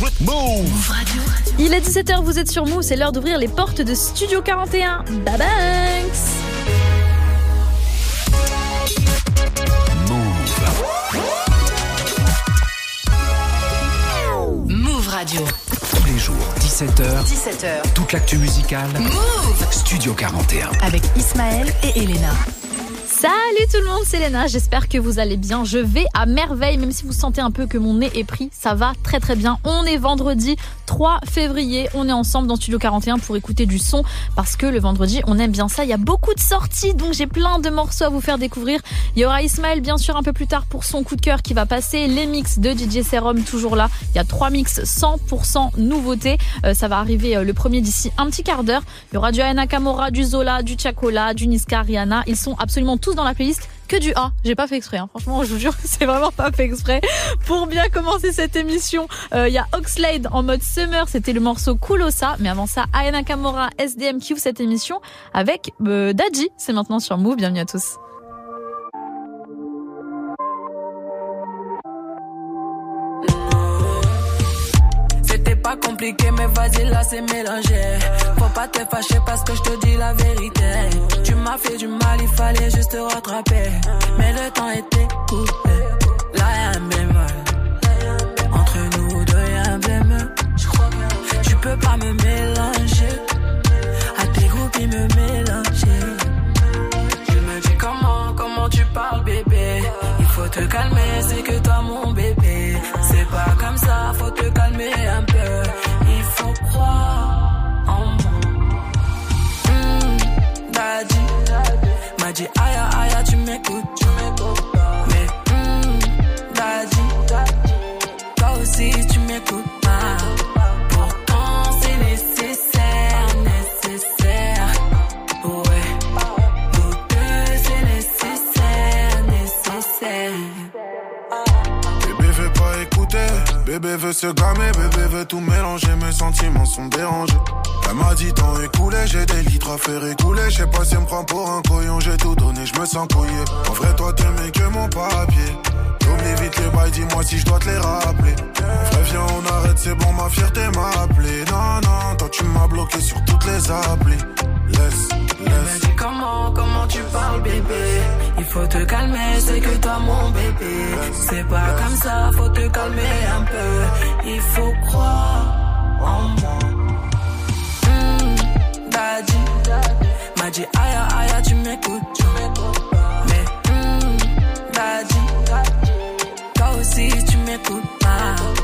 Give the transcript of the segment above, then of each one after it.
Move Radio. Il est 17h, vous êtes sur Move, c'est l'heure d'ouvrir les portes de Studio 41. Bye Move. Move Radio. Tous les jours, 17h. 17h. Toute l'actu musicale. Move Studio 41. Avec Ismaël et Elena. Salut tout le monde, c'est Léna, j'espère que vous allez bien. Je vais à merveille, même si vous sentez un peu que mon nez est pris, ça va très très bien. On est vendredi 3 février, on est ensemble dans Studio 41 pour écouter du son, parce que le vendredi, on aime bien ça. Il y a beaucoup de sorties, donc j'ai plein de morceaux à vous faire découvrir. Il y aura Ismaël bien sûr un peu plus tard pour son coup de cœur qui va passer, les mix de DJ Serum toujours là. Il y a trois mix 100% nouveautés, euh, ça va arriver euh, le premier d'ici un petit quart d'heure. Il y aura du Ayana Kamora, du Zola, du Chacola, du Niska, Rihanna. Ils sont absolument tous dans la playlist que du A. J'ai pas fait exprès, hein. franchement, je vous jure c'est vraiment pas fait exprès. Pour bien commencer cette émission, il euh, y a Oxlade en mode Summer, c'était le morceau Kulosa, mais avant ça, Ayana Kamora, SDM qui ouvre cette émission avec euh. C'est maintenant sur Move. Bienvenue à tous. Pas compliqué, mais vas-y, là, c'est mélangé. Faut pas te fâcher parce que je te dis la vérité. Tu m'as fait du mal, il fallait juste te rattraper. Mais le temps était coupé. Là, y'a un bémol. Entre nous deux, y'a un bémol. Tu peux pas me mélanger. À tes groupes, ils me mélanger. Je me dis comment, comment tu parles, bébé? Il faut te calmer, c'est que dit aïe aïe, tu m'écoutes, bébé veut se gamer, bébé veut tout mélanger, mes sentiments sont dérangés. Elle m'a dit temps écoulé, j'ai des litres à faire écouler. Je sais pas si elle me prend pour un couillon, j'ai tout donné, je me sens couillé. En vrai, toi t'aimais que mon papier. Oublie vite les bails, dis-moi si je dois te les rappeler. Frère, viens, on arrête, c'est bon, ma fierté m'a appelé. Non, non, toi tu m'as bloqué sur toutes les applis. Laisse, laisse. dis comment, comment tu parles, bébé? Il faut te calmer, c'est que toi mon bébé. C'est pas comme ça, faut te calmer un peu. Il faut croire en moi m'a dit aïe aïe tu m'écoutes, tu m'écoutes. Mais hum, daddy, toi aussi tu m'écoutes pas.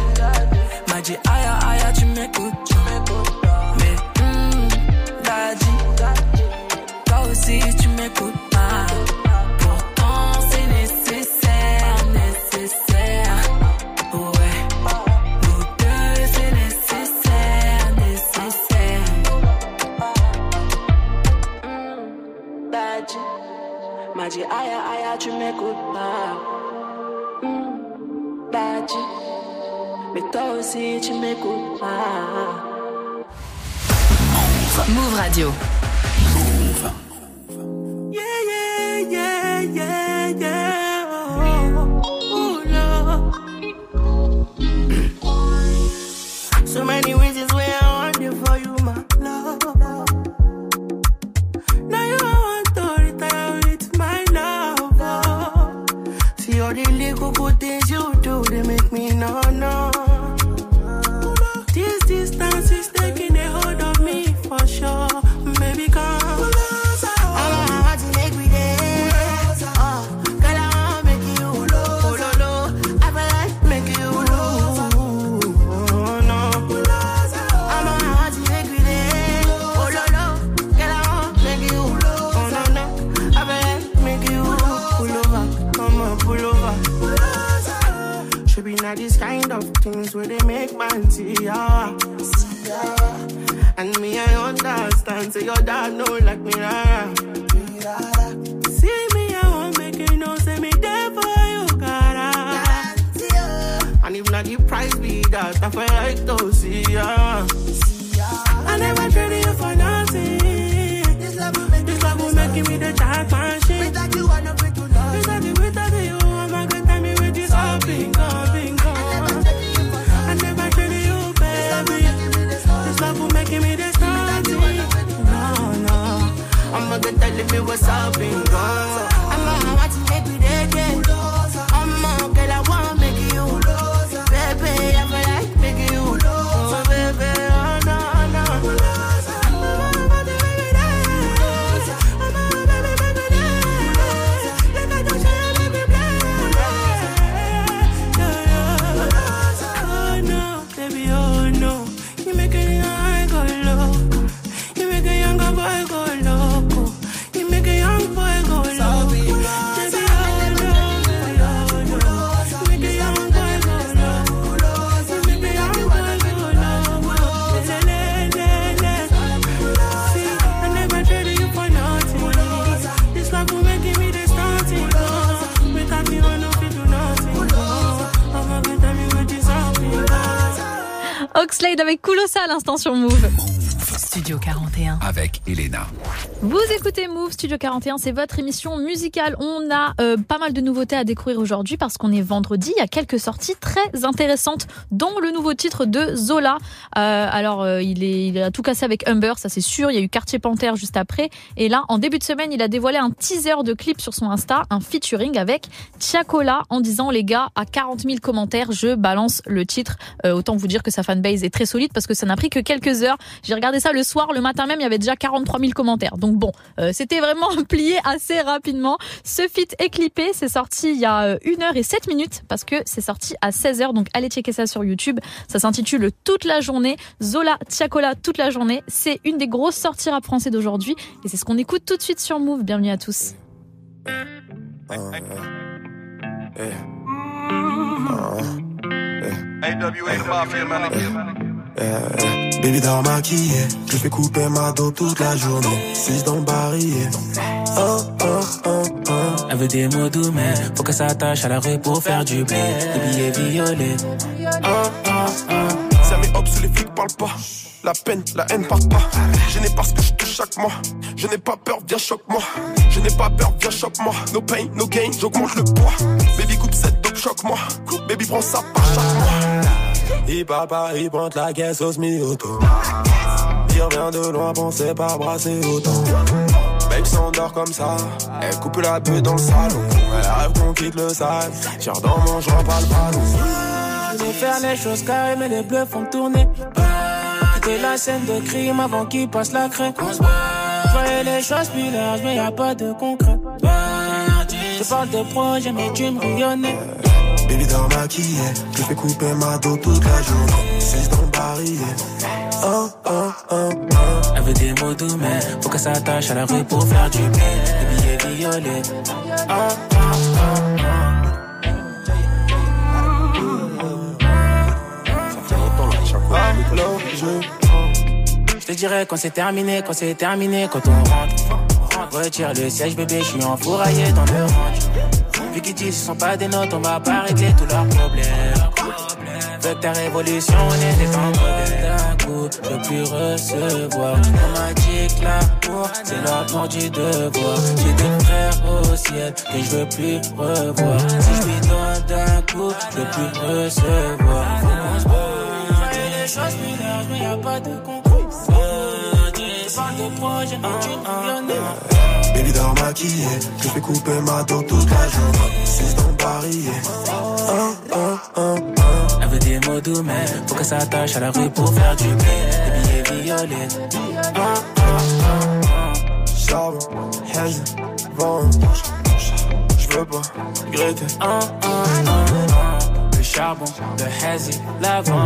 M'a dit aïe aïe tu m'écoutes, tu m'écoutes si tu m'écoutes pas. Pourtant c'est nécessaire, nécessaire. Ouais, nous deux c'est nécessaire, nécessaire. Mmh, m'a dit aïe aïe tu m'écoutes pas. mais toi aussi tu m'écoutes pas. Move Radio. Move. Yeah, yeah, yeah, yeah, yeah. Oh, oh, so many reasons why I want you for you, my love. Now you want to retire with my love. See all the little good things you do, they make me no, no. Place where they make man see ya. And me, I understand. Say your dad know like me, rara. See me, I won't make you know. Say me there for you, cara. And if not the price be that, I feel like to see ya. I never traded you for nothing. This love will make, this love will make me the jackpot shit. Without you, I know free to love. I'm a good telling me what's up, bingo. I'm Oxlade avec Koulosa à l'instant sur Move. Studio 41. Avec Elena. Vous écoutez Move Studio 41, c'est votre émission musicale. On a euh, pas mal de nouveautés à découvrir aujourd'hui parce qu'on est vendredi. Il y a quelques sorties très intéressantes, dont le nouveau titre de Zola. Euh, alors, euh, il, est, il a tout cassé avec Humber, ça c'est sûr. Il y a eu Quartier Panthère juste après. Et là, en début de semaine, il a dévoilé un teaser de clip sur son Insta, un featuring avec Tiakola en disant les gars, à 40 000 commentaires, je balance le titre. Euh, autant vous dire que sa fanbase est très solide parce que ça n'a pris que quelques heures. J'ai regardé ça le soir, le matin même, il y avait déjà 43 000 commentaires. Donc bon, euh, c'était vraiment plié assez rapidement. Ce feat est clippé, c'est sorti il y a 1 heure et 7 minutes parce que c'est sorti à 16h. Donc allez checker ça sur YouTube. Ça s'intitule Toute la journée. Zola Tiakola toute la journée. C'est une des grosses sorties rap français d'aujourd'hui et c'est ce qu'on écoute tout de suite sur Move. Bienvenue à tous. Baby dans maquillé, je fais couper ma dos toute la journée. 6 dans le barillet? Oh, oh, oh, oh. Elle veut des mots doux, mais faut qu'elle s'attache à la rue pour faire du blé. Des billets violets. Oh, oh, oh. Ça met hop sous les flics parlent pas. La peine, la haine part pas. Je n'ai pas ce que je touche chaque mois. Je n'ai pas peur, viens choque-moi. Je n'ai pas peur, viens choque-moi. No pain, no gain, j'augmente le poids. Baby coupe cette dope, choque-moi. Baby prends ça par chaque mois. Il parle pas, il pointe la caisse au semi-auto. Il de loin, pensez pas brasser autant. Babe s'endort comme ça, elle coupe la bulle dans le salon. Elle rêve qu'on quitte le sale, tire dans mon jambe, pas le ballon. Je veux faire les choses carrées, mais les bleus font tourner. Quitter la scène de crime avant qu'il passe la craie. Je les choses plus larges, mais y a pas de concret. Je parle de projet, mais tu me rayonnais. Baby dans maquillé, je fais couper ma dos toute la journée. 6 dans le barillet. Oh, oh, oh, oh. Elle veut des mots doux, mais faut qu'elle s'attache à la rue pour faire du blé. Des billets violets. Oh, oh, oh, Je te dirais quand c'est terminé, quand c'est terminé, quand on rentre. Retire le siège, bébé, je suis enfouraillé dans le range. Vu qu'ils disent ce sont pas des notes, on va pas régler tous leurs problèmes. Que ta révolution, on était d'un coup, je plus recevoir. On m'a dit que l'amour, c'est l'amour du devoir. J'ai des frères au ciel que je veux plus revoir. Si je lui donne d'un coup, je veux plus recevoir. Faut qu'on se voit. les choses larges, mais y a pas de concours. Je parle de projet, mais tu me connais. Baby maquillé, je fais couper ma dos toute la journée. 6 dans oh. Elle veut des mots doux, mais faut qu'elle s'attache à la rue pour faire du blé. Des billets violets. Charbon, haze, vent. Je veux pas regretter. Le charbon, le hazy, l'avant.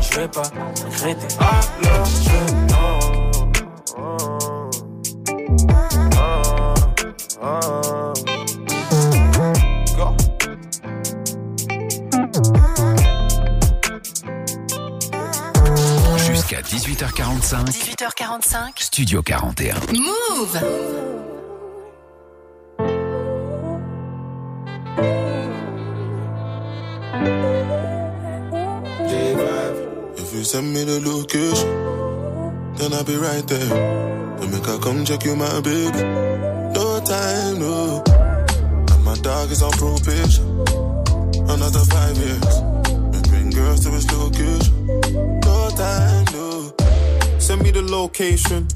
Je veux pas regretter. Ah, je Jusqu'à 18h45. 18h45. Studio 41. Move send me the location, then I'll be right there. Come check you, my baby. Time, no. And my dog is on probation. Another five years. We bring girls to his location. No time, no. Send me the location.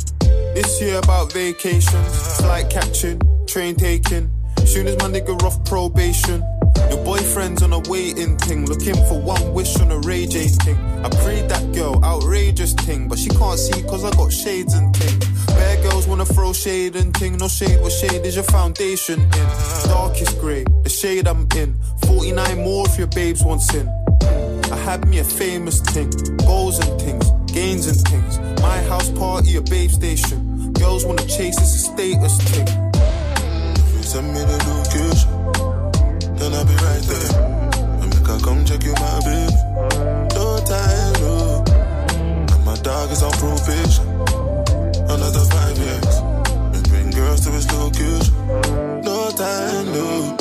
This year about vacations. Flight catching, train taking. Soon as my nigga off probation. Your boyfriend's on a waiting thing, looking for one wish on a Ray J thing. I prayed that girl, outrageous thing, but she can't see cause I got shades and thing. Bad girls wanna throw shade and thing, no shade, what shade is your foundation in? Darkest grey, the shade I'm in. 49 more if your babes wants in. I had me a famous thing, goals and things, gains and things. My house party, a babe station. Girls wanna chase, it's a status you send me the location, then I'll be right there. And make her come check you, my baby. No time, no. And my dog is on probation. Another five years. We bring girls to his location. No time, no.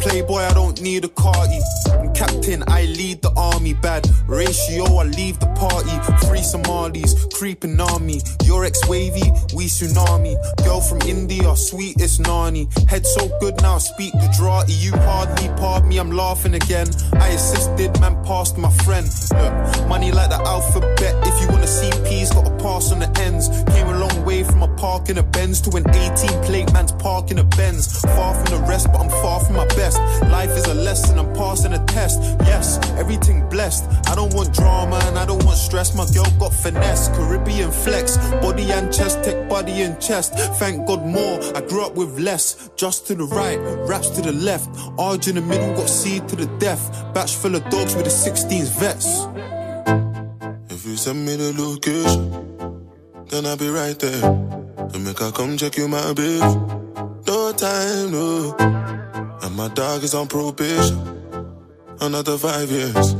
Playboy, I don't need a carty. I'm captain, I lead the army. Bad ratio, I leave the party. Free Somalis, creeping army. Your ex wavy, we tsunami. Girl from India, sweetest nani. Head so good now, speak Gujarati. You hardly pardon me, I'm laughing again. I assisted, man, passed my friend. Look, money like the alphabet. If you wanna see P's, gotta pass on the ends. Came a long way from a park in a Benz to an 18 plate man's park in a Benz. Far from the rest, but I'm far from my best. Life is a lesson, I'm passing a test. Yes, everything blessed. I don't want drama and I don't want stress. My girl got finesse, Caribbean flex, body and chest, tech body and chest. Thank God more. I grew up with less. Just to the right, raps to the left. Arge in the middle, got C to the death. Batch full of dogs with the 16s vets. If you send me the location, then I'll be right there. To make her come check you, my baby. No time, no. And my dog is on probation. Another five years.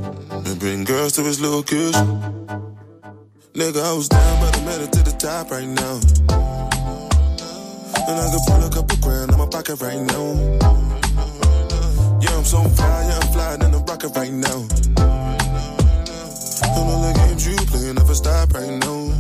We bring girls to his location. Nigga, I was down, but I made it to the top right now. And I could pull a couple grand in my pocket right now. Yeah, I'm so fly, yeah, I'm flying in the rocket right now. And all the games you play never stop right now.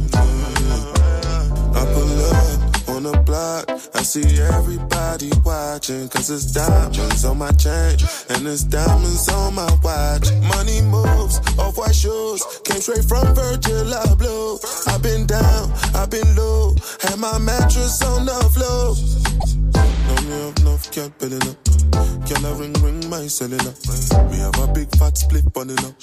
I pull up on the block. I see everybody watching. Cause it's diamonds on my chain. And it's diamonds on my watch. Money moves, off white shoes. Came straight from Virgil Abloh. I've been down, I've been low. Had my mattress on the floor. Me up enough, can't building up. Can I ring, ring my cellular? We have a big fat split pulling up.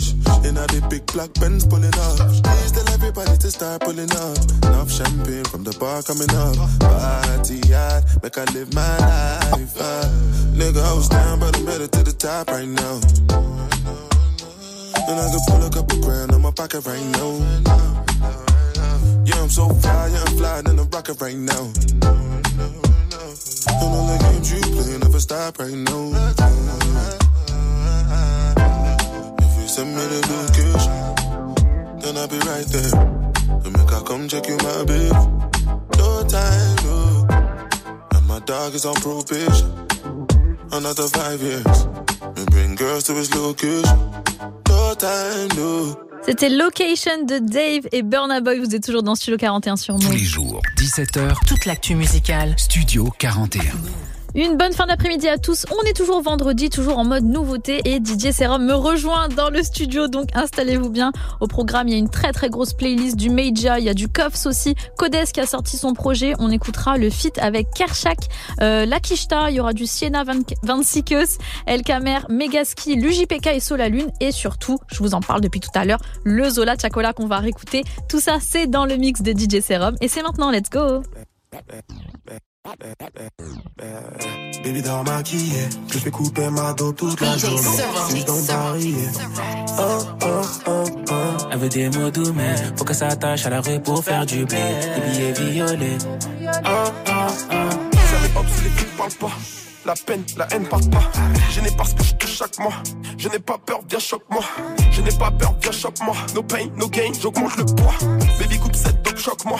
In a the big black Benz pulling up. Please tell everybody to start pulling up. Enough champagne from the bar coming up. Party hard, make I live my life. Uh. Nigga, I was down, but I'm better to the top right now. And I could pull a couple grand in my pocket right now. Yeah, I'm so fly, yeah, I'm flying in the rocket right now. And all the games you play never stop right now. If you send me the location, then I'll be right there. To make her come check you, my baby. No time, no. And my dog is on probation. Another five years. We bring girls to his location. No time, no. C'était Location de Dave et Burna Boy. Vous êtes toujours dans Studio 41 sur Tous Move. les jours, 17h, Toute l'actu musicale. Studio 41. Une bonne fin d'après-midi à tous. On est toujours vendredi, toujours en mode nouveauté et Didier Serum me rejoint dans le studio. Donc installez-vous bien. Au programme, il y a une très très grosse playlist du Meija. Il y a du Kofs aussi. Codes qui a sorti son projet. On écoutera le feat avec Kershak, euh, Lakishta. Il y aura du Siena Van, Van Sikes, El Kamer, Megaski, l'UJPK et Solalune. Et surtout, je vous en parle depuis tout à l'heure, le Zola Chacola qu'on va réécouter. Tout ça, c'est dans le mix de DJ Serum. Et c'est maintenant, let's go! Baby dans maquillé, que je vais couper ma dos toute la journée. Juste dans le barillet. Oh, oh, oh, oh. Elle veut des mots doux, mais faut qu'elle s'attache à la rue pour faire du blé. Des billets violets. Ah, ah, ah. Jamais hop, si les filles parlent pas. la peine, la haine part pas. Je n'ai parce que je touche chaque mois. Je n'ai pas peur, viens choque-moi. Je n'ai pas peur, viens choque-moi. No pain, no gain, j'augmente le poids. Baby coupe cette dope, choque-moi.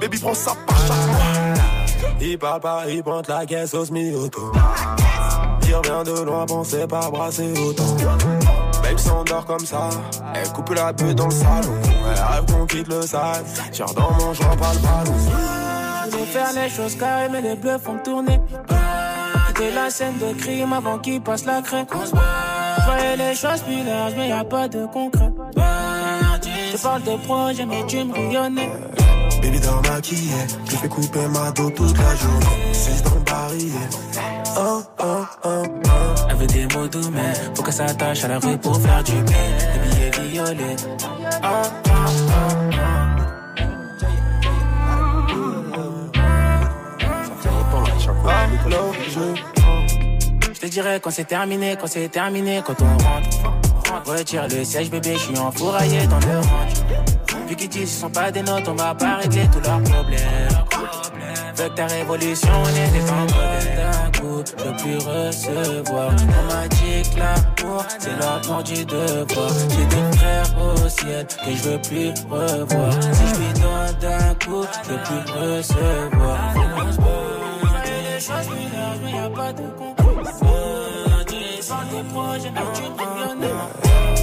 Baby prends ça par chaque mois. Il parle pas, pointe la caisse au semi-auto. Il de loin, pensez pas brasser autant. Babe s'endort comme ça, elle coupe la bulle dans le salon. Elle rêve qu'on quitte le sale, tire dans mon joint, pas le ballon. Faire les choses carrées, mais les bleus font tourner. C'était la scène de crime avant qu'il passe la crème. Je voyais les choses plus larges, mais y a pas de concret. Je parle de projet, mais tu me rayonnais. Baby dans maquillé, je fais couper ma dos toute la journée. C'est dans barillet. Oh, oh, oh, oh. Elle veut des mots doux, mais faut qu'elle s'attache à la rue pour faire du bien. Des billets violets. Oh, oh, oh, Je te dirais quand c'est terminé, quand c'est terminé, quand on rentre. Retire le siège, bébé, je suis enfouraillé dans le range. Vu qu'ils disent ce sont pas des notes, on va pas régler tous leurs problèmes. Que ta révolution n'était en d'un coup, je veux plus recevoir. On m'a dit que l'amour, c'est l'amour du devoir. J'ai des frères au ciel que je veux plus revoir. Si je lui donne d'un coup, je veux plus recevoir. Les choses mais y'a pas de. Sans projets, tu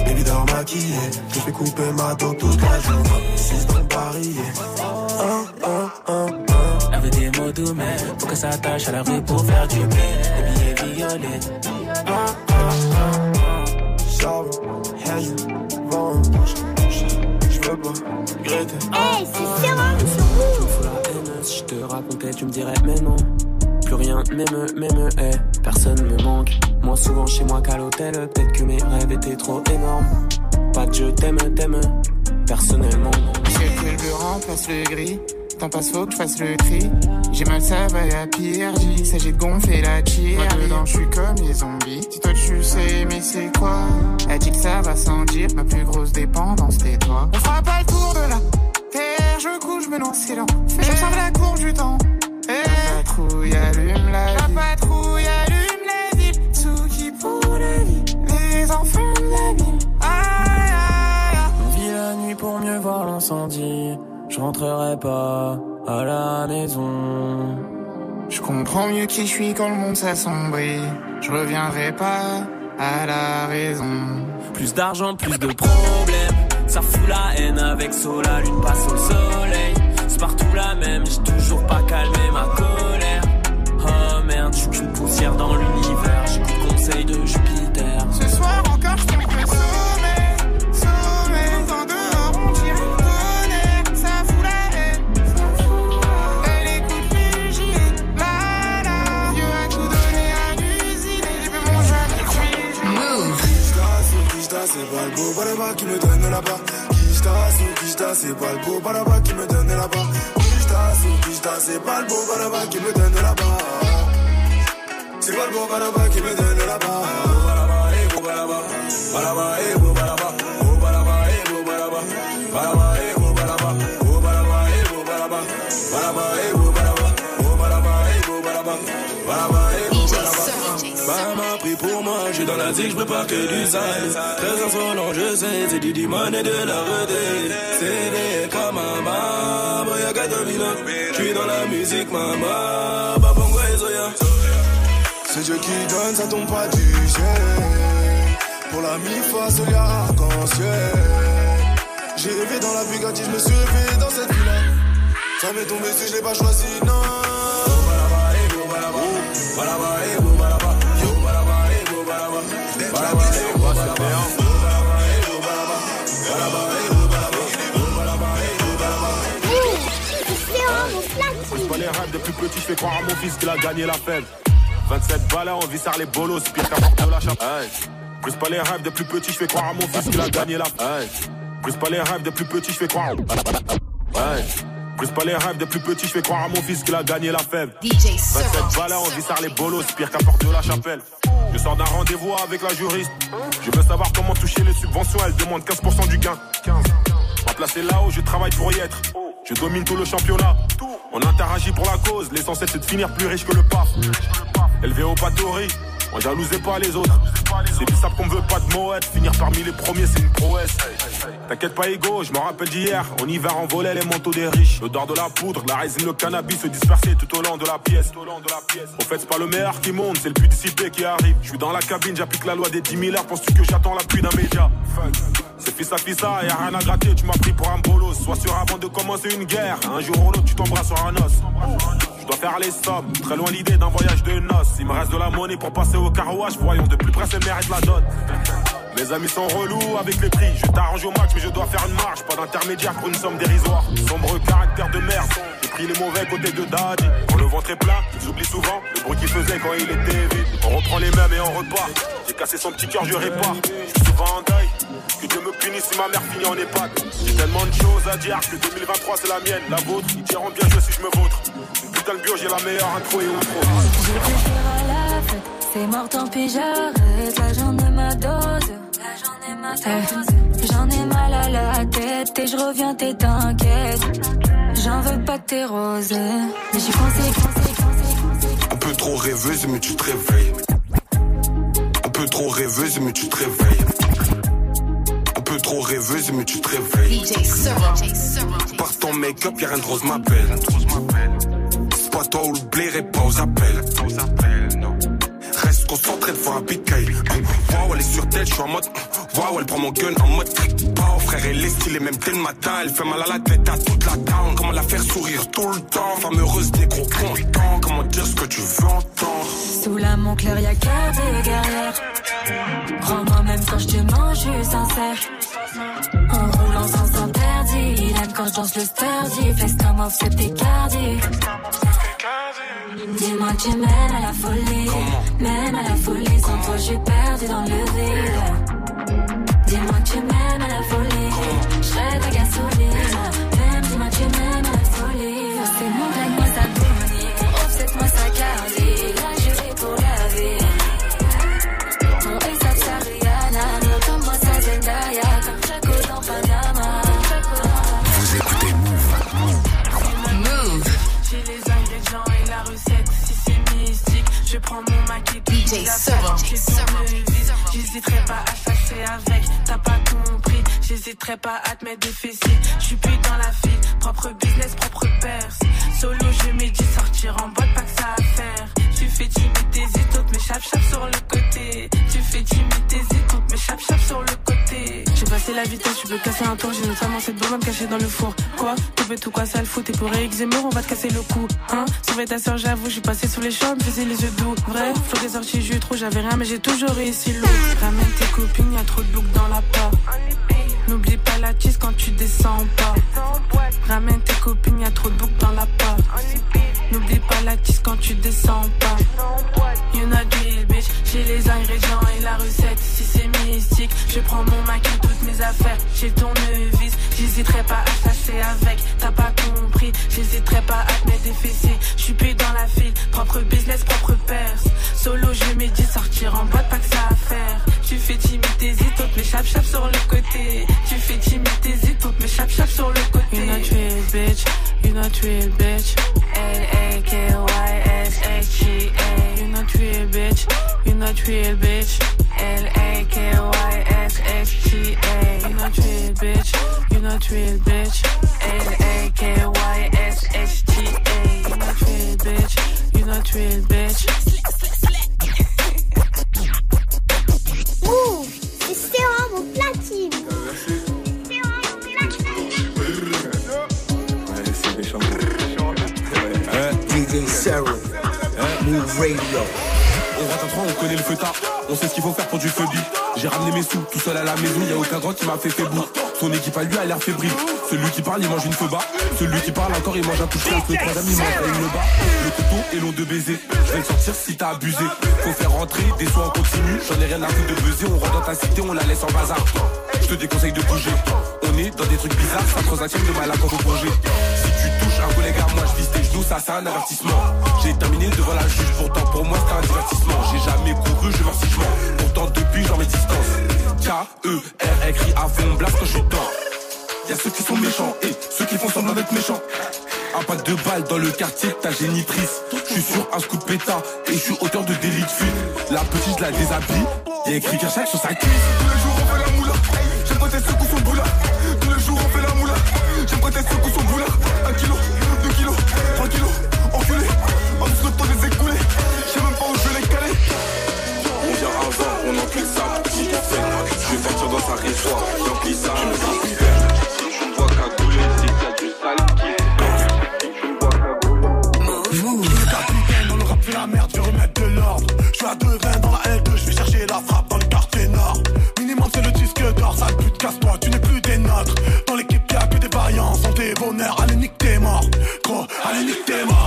Baby maquillé, je fais couper ma dos toute la journée. C'est dans barillet. Oh, oh, oh, oh. Elle veut des mots doux, mais faut qu'elle s'attache à la rue pour faire du bien. Des billets violets. Charbon, haine, vent. Je veux pas regretter. Hey, c'est je te racontais, tu me dirais, mais non. Plus rien m'aime, m'aime, eh, personne me manque. Moi, souvent chez moi qu'à l'hôtel, peut-être que mes rêves étaient trop énormes. Pas de je t'aime, t'aime, personnellement. J'ai que le bleu remplace le gris. T'en passes, faut que je fasse le tri. J'ai mal, ça va à pire. Il s'agit de gonfler la tire. Moi dedans, je suis comme les zombies. Si toi tu sais, mais c'est quoi? Elle dit que ça va sans dire. Ma plus grosse dépendance, t'es toi. On fera pas le tour de la terre. Je couche, je me lance, c'est lent. J'observe la courbe du temps. La patrouille allume la ville. La patrouille allume la ville. Tsuki pour la vie. Les enfants de la ville. Aïe, aïe, aïe. On vit la nuit pour mieux voir l'incendie. Je rentrerai pas à la maison. Je comprends mieux qui je suis quand le monde s'assombrit. Je reviendrai pas à la raison. Plus d'argent, plus de problèmes. Ça fout la haine avec Sola, lune passe au soleil. C'est partout la même, j'ai toujours pas calmé ma colère. Je suis qu'une poussière dans l'univers. J'écoute conseil de Jupiter. Ce soir encore, je trouve le sommet. Sommet, dans dehors, on dirait le tonnerre. Ça fout la haine. Ça fout la haine. Elle écoute mes gilets. Là, là. Dieu a tout donné à l'usine. Et j'ai fait mon jeu. Move. Kishta, c'est pas le beau baraba qui me donne là-bas. C'est pas le beau qui me donne là-bas. Kishta, sous Kishta, c'est pas le beau baraba qui me donne là-bas. C'est pas le beau baraba qui me donne eh, eh, beau baraba. Oh, eh, eh. Oh, eh, eh. Oh, eh, beau baraba. Baraba, eh, beau baraba. Bah, m'a pris pour moi, je suis dans la zig, je prépare que du sale. Très insolent, je sais, c'est du diamant et de la redée. C'est des comme maman, boya Catalina. Je suis dans la musique, maman. C'est Dieu qui donne, ça tombe pas du ciel. Pour la mi-fois, seul y'a arc-en-ciel. J'ai rêvé dans la Bugatti, je me suis dans cette villa. Ça m'est tombé si je l'ai pas choisi, non. Pas les rêves depuis petit, je fais croire à mon fils qu'il a gagné la fête. 27 balles, on vissare les bolos, pire qu'à porte de la chape. Plus pas les rêves de plus petit, je fais croire à mon fils qu'il a gagné la fête. Plus pas les rêves de plus petit, je fais croire. Plus pas les rêves de plus petit, je fais croire à mon fils qu'il a gagné la fève. 27 balles, on vissare les bolos, pire qu'à porte de la chapelle. Je sors d'un rendez-vous avec la juriste. Je veux savoir comment toucher les subventions, elle demande 15% du gain. 15. On va placer là-haut, je travaille pour y être. Je domine tout le championnat. On interagit pour la cause, l'essentiel c'est de finir plus riche que le PAF. Élevé au pâtori. On jalousait pas les autres. C'est bizarre qu'on veut pas de moette. Finir parmi les premiers, c'est une prouesse. T'inquiète pas, Ego, je me rappelle d'hier. En hiver, on volait les manteaux des riches. L'odeur de la poudre, la résine, le cannabis se disperser tout au long de la pièce. Au fait, c'est pas le meilleur qui monte, c'est le plus dissipé qui arrive. Je suis dans la cabine, j'applique la loi des 10 000 heures. Penses-tu que j'attends l'appui d'un média? C'est fils à fils, ça, y'a rien à gratter. Tu m'as pris pour un bolos. Sois sûr avant de commencer une guerre. Un jour ou l'autre, tu t'embrasses sur un os. Je dois faire les sommes, très loin l'idée d'un voyage de noces. Il me reste de la monnaie pour passer au carouage. Voyons de plus près, c'est mérite la dot. Les amis sont relous avec les prix. Je t'arrange au match, mais je dois faire une marche. Pas d'intermédiaire pour une somme dérisoire. Sombre caractère de merde. J'ai pris les mauvais côtés de Daddy. Quand le ventre est plein, j'oublie souvent le bruit qu'il faisait quand il était vide. On reprend les mêmes et on repart. J'ai cassé son petit cœur, je répare. Je suis souvent en deuil. Que Dieu me punisse si ma mère finit en EHPAD. J'ai tellement de choses à dire que 2023 c'est la mienne, la vôtre. Ils diront bien jouer si je me vautre. J'ai la meilleure intro et outro. C'est mort, tant pis, j'arrête. La journée ma dose. Eh, J'en ai mal à la tête et je reviens, t'es t'inquiète. J'en veux pas de tes roses. Mais j'y pensé, pensé, pensé, Un peu trop rêveuse, mais tu te réveilles. Un peu trop rêveuse, mais tu te réveilles. Un peu trop rêveuse, mais tu te réveilles. Par ton make-up, y'a rien de rose, ma pas toi ou le blé, pas aux appels. Reste concentré, faut un picaille. Waouh, elle est sur tête, je suis en mode. Waouh, elle prend mon gun en mode. Wow, frère, elle est stylée, même dès le matin. Elle fait mal à la tête à toute la town. Comment la faire sourire tout le temps. Femme heureuse, négro content. Comment dire ce que tu veux entendre? Sous la Montclair, y'a cœur de guerrière. Prends-moi même quand je te mange, je suis sincère. En roulant sans interdit. Il aime quand je danse le sturdy. Flex comme off, c'est cardi. Dis-moi tu m'aimes à la folie. Même à la folie. Sans toi je suis perdu dans le vide. Dis-moi tu m'aimes à la folie. Je serai ta gasoline DJ. J'hésiterai pas à chasser avec, t'as pas compris. J'hésiterai pas à te mettre des fessiers. Je suis plus dans la file, propre business, propre perse. Solo, je médite, sortir en boîte, pas que ça à faire. Fais timide, t'hésites, toutes mes chap chap sur le côté. Tu fais timide, t'hésites, toutes mes chap chap sur le côté. J'ai passé la vitesse, tu peux casser un tour. J'ai notamment cette bombe cachée dans le four. Quoi? Veux tout quoi, ça le fout. T'es pour Zemmour, on va te casser le cou. Hein? Sauver ta soeur, j'avoue, je suis passé sous les champs, faisais les yeux doux. Vrai, faut des sorties, j'ai eu trop, j'avais rien, mais j'ai toujours réussi lourd. Ramène tes copines, y'a trop de boucs dans la part. N'oublie pas la cheese quand tu descends pas. Ramène tes copines, y'a trop de boucs dans la part. N'oublie pas la cheese quand tu descends pas. You know deal, bitch. J'ai les ingrédients et la recette. Si c'est mystique, je prends mon maquis, toutes mes affaires. J'ai ton nevis, j'hésiterai pas à chasser avec. T'as pas compris, j'hésiterai pas à te mettre des fessiers. Je suis plus dans la file, propre business, propre perse. Solo, je médite, sortir en boîte, pas que ça à faire. Tu fais timide, t'hésites, toutes mes chap chap sur le côté. Tu fais timide, t'hésites, toutes mes chap chap sur le côté. You not real, bitch. You not real, bitch. L-A-K-Y-S-H-G-A. You not real, bitch. You not real, bitch. L-A-K-Y-S-H-G-A. You not real, bitch. You not real, bitch. L-A-K-Y-S-H-G-A. You not real, bitch. You not real, bitch. Move, c'est vraiment mon platine. DJ Sarah, Move Radio. On rentre à 3, on connaît le feuillard. On sait ce qu'il faut faire pour du feu J'ai ramené mes sous tout seul à la maison, y a aucun grand qui m'a fait faible. Son équipe à lui a l'air fébrile. Celui qui parle, il mange une feu bas. Celui qui parle encore, il mange un touche Le troisième, il mange une le bas. Le couteau est long de baiser. Je vais le sortir si t'as abusé. Faut faire rentrer des soins en continu. J'en ai rien à foutre de baiser. On rentre dans ta cité, on la laisse en bazar. Je te déconseille de bouger. On est dans des trucs bizarres, ça transaction de mal à quand. Si tu touches un collègue à moi, je vise tes genoux, ça c'est un avertissement. J'ai terminé devant la juge, pourtant pour moi c'est un divertissement. J'ai jamais couru, je meurs si je mens. Pourtant depuis j'en mets distance. K-E-R écrit à fond, blast quand je suis. Y'a ceux qui sont méchants et ceux qui font semblant d'être méchants. un pack de balles dans le quartier de ta génitrice. Je suis sur un de pétard et je suis auteur de délit de fuite. La petite la déshabille, y a écrit Kershak sur sa cuisse. Sortir dans sa résoir, j'emplis ça, je me belle. Je me vois cagouler, si t'as du sale qui Dans le rap fait la merde, je vais remettre de l'ordre. Je suis à 2 dans la L2, je vais chercher la frappe dans le quartier nord. Minimum c'est le disque d'or, sale pute, casse-toi, tu n'es plus des nôtres. Dans l'équipe y'a que des vaillants, sont des bonheurs, allez nique tes morts. Gros, allez nique tes morts.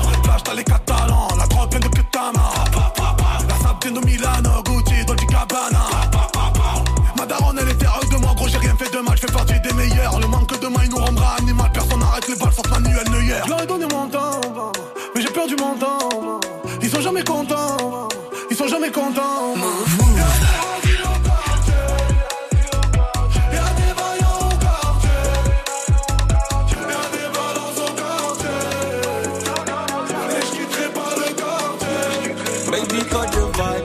Les balles sauf Manuel Neuer. Je leur ai donné mon temps, mais j'ai perdu mon temps. Ils sont jamais contents, ils sont jamais contents.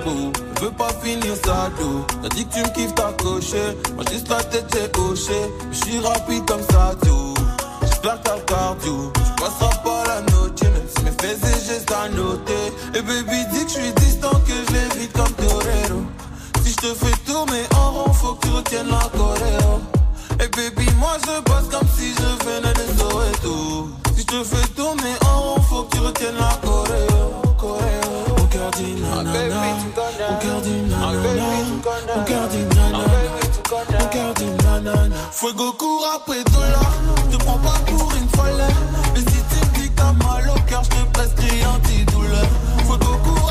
Oh, je veux pas finir ça doux. T'as dit que tu me kiffes, t'as coché. Moi, juste la tête, j'ai hoché. Je suis rapide comme ça, tout. J'espère que t'as le cardio. Je passerai pas la note, même si mes faits et gestes à noter. Et baby, dis que je suis distant, que je l'évite comme Torero. Si je te fais tourner en rond, faut que tu retiennes la choréo. Et baby, moi je passe comme si je venais de Soweto. Si je te fais tourner en rond, faut que tu retiennes la choréo. choréo. Mon cœur dit nanana, mon cœur dit nanana, mon cœur dit nanana, mon cœur dit nanana. Fuego court après dollar, te prends pas pour une folle. Mais si tu me dis que t'as mal au cœur, je te prescris antidouleur. Fuego court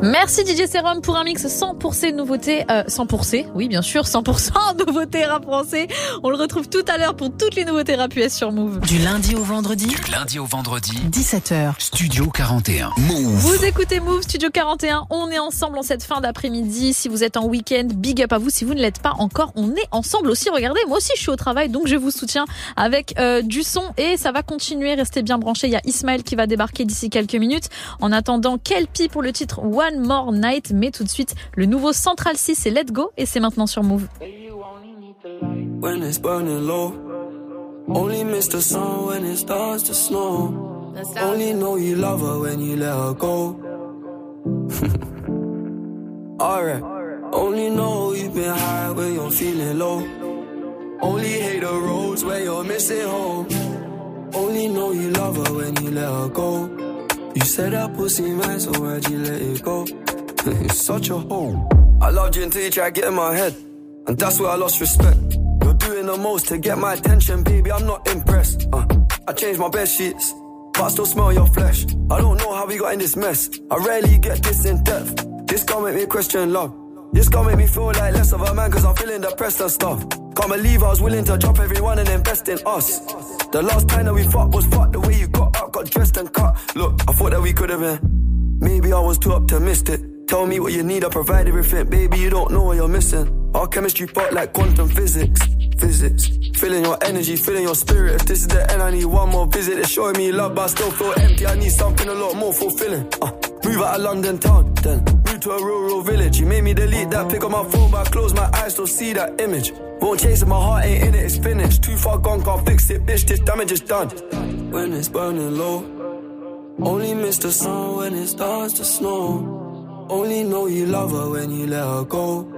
Merci DJ Serum pour un mix 100% nouveautés, euh, 100%, oui bien sûr, 100% nouveautés rap français. On le retrouve tout à l'heure pour toutes les nouveautés rap US sur Move. Du lundi au vendredi, Du lundi au vendredi, 17h. Studio 41. Move. Vous écoutez Move Studio 41, on est ensemble en cette fin d'après-midi. Si vous êtes en week-end, big up à vous. Si vous ne l'êtes pas encore, on est ensemble aussi. Regardez, moi aussi je suis au travail, donc je vous soutiens avec euh, du son et ça va continuer. Restez bien branchés. Il y a Ismaël qui va débarquer d'ici quelques minutes. En attendant, Kelpie pour le titre One More Night. Mais tout de suite, le nouveau Central 6 c'est Let's Go et c'est maintenant sur Move. when it's burning low. Only miss the sun when it starts to snow. Only know you love her when you let her go. Alright. Only know you've been high when you're feeling low. Only hate the roads where you're missing home. Only know you love her when you let her go. You said that pussy man, so why'd you let it go? it's such a hole. I loved you until you tried to get in my head. And that's where I lost respect. You're doing the most to get my attention, baby. I'm not impressed. Uh, I changed my bed sheets, but I still smell your flesh. I don't know how we got in this mess. I rarely get this in depth. This gon' make me question love. This gon' make me feel like less of a man, cause I'm feeling depressed and stuff. Can't believe I was willing to drop everyone and invest in us. The last time that we fought was fucked the way you got up, got dressed and cut. Look, I thought that we could have been. Maybe I was too optimistic. Tell me what you need, I provide everything. Baby, you don't know what you're missing. Our chemistry fought like quantum physics. Physics. Feeling your energy, feeling your spirit. If this is the end, I need one more visit. They're showing me love, but I still feel empty. I need something a lot more fulfilling. Uh, move out of London town, then move to a rural village. You made me delete that pick on my phone, but I close my eyes, still see that image. Won't chase it, my heart ain't in it, it's finished. Too far gone, can't fix it, bitch. This damage is done. When it's burning low, only miss the sun when it starts to snow. Only know you love her when you let her go.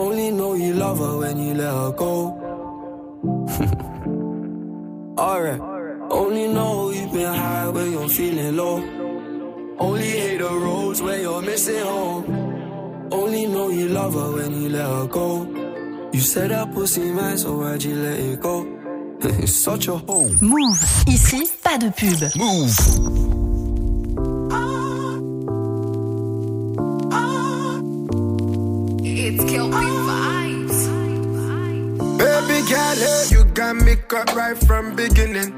Only know you love her when you let her go. Alright. Only know you've been high when you're feeling low. Only hate the roads when you're missing home. Only know you love her when you let her go. You said that pussy man, so why'd you let it go? It's such a home. Move. Ici, pas de pub. Move. Vibes. Baby girl, hey, you got me cut right from beginning.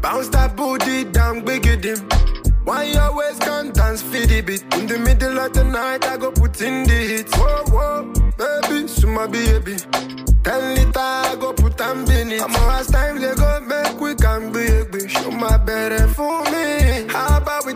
Bounce that booty down, bigger dim. Why you always can't dance for the beat? In the middle of the night, I go put in the hits. Whoa, whoa, baby, suma baby. Ten liter, I go put them in it. I'm last time they go make we can be a Show my better for me. How about we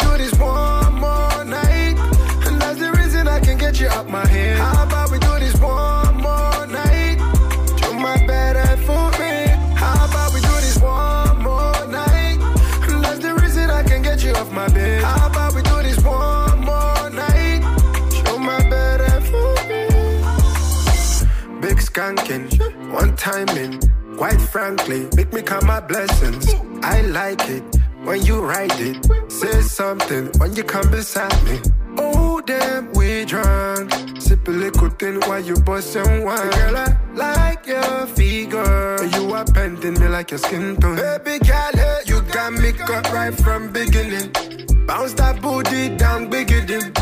skanking, one time in. Quite frankly, make me count my blessings. I like it when you write it. Say something when you come beside me. Oh damn, we drunk. Sip a little thing while you bustin' wine. Girl, I like your figure. You are bending me like your skin tone. Baby girl, hey, you got me cut right from beginning. Bounce that booty down, bigger dim.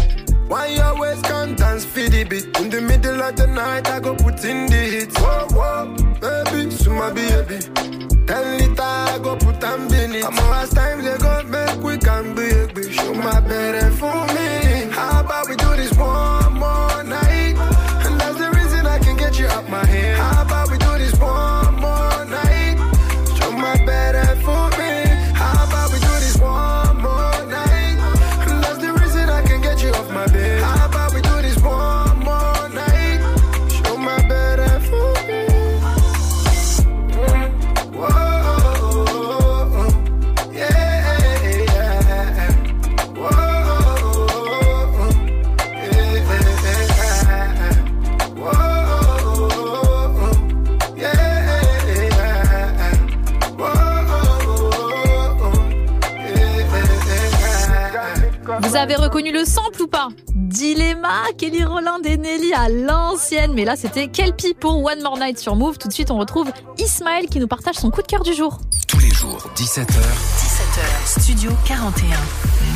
Why you always come dance for the beat? In the middle of the night, I go put in the hits. Whoa, whoa, baby, suma baby. Ten liter, I go put in it. I'm last time they go make we can be Show my better for me. How about we do this one Roland et Nelly à l'ancienne. Mais là, c'était Kelpie pour One More Night sur Move. Tout de suite, on retrouve Ismaël qui nous partage son coup de cœur du jour. Tous les jours, 17h. 17h, Studio 41.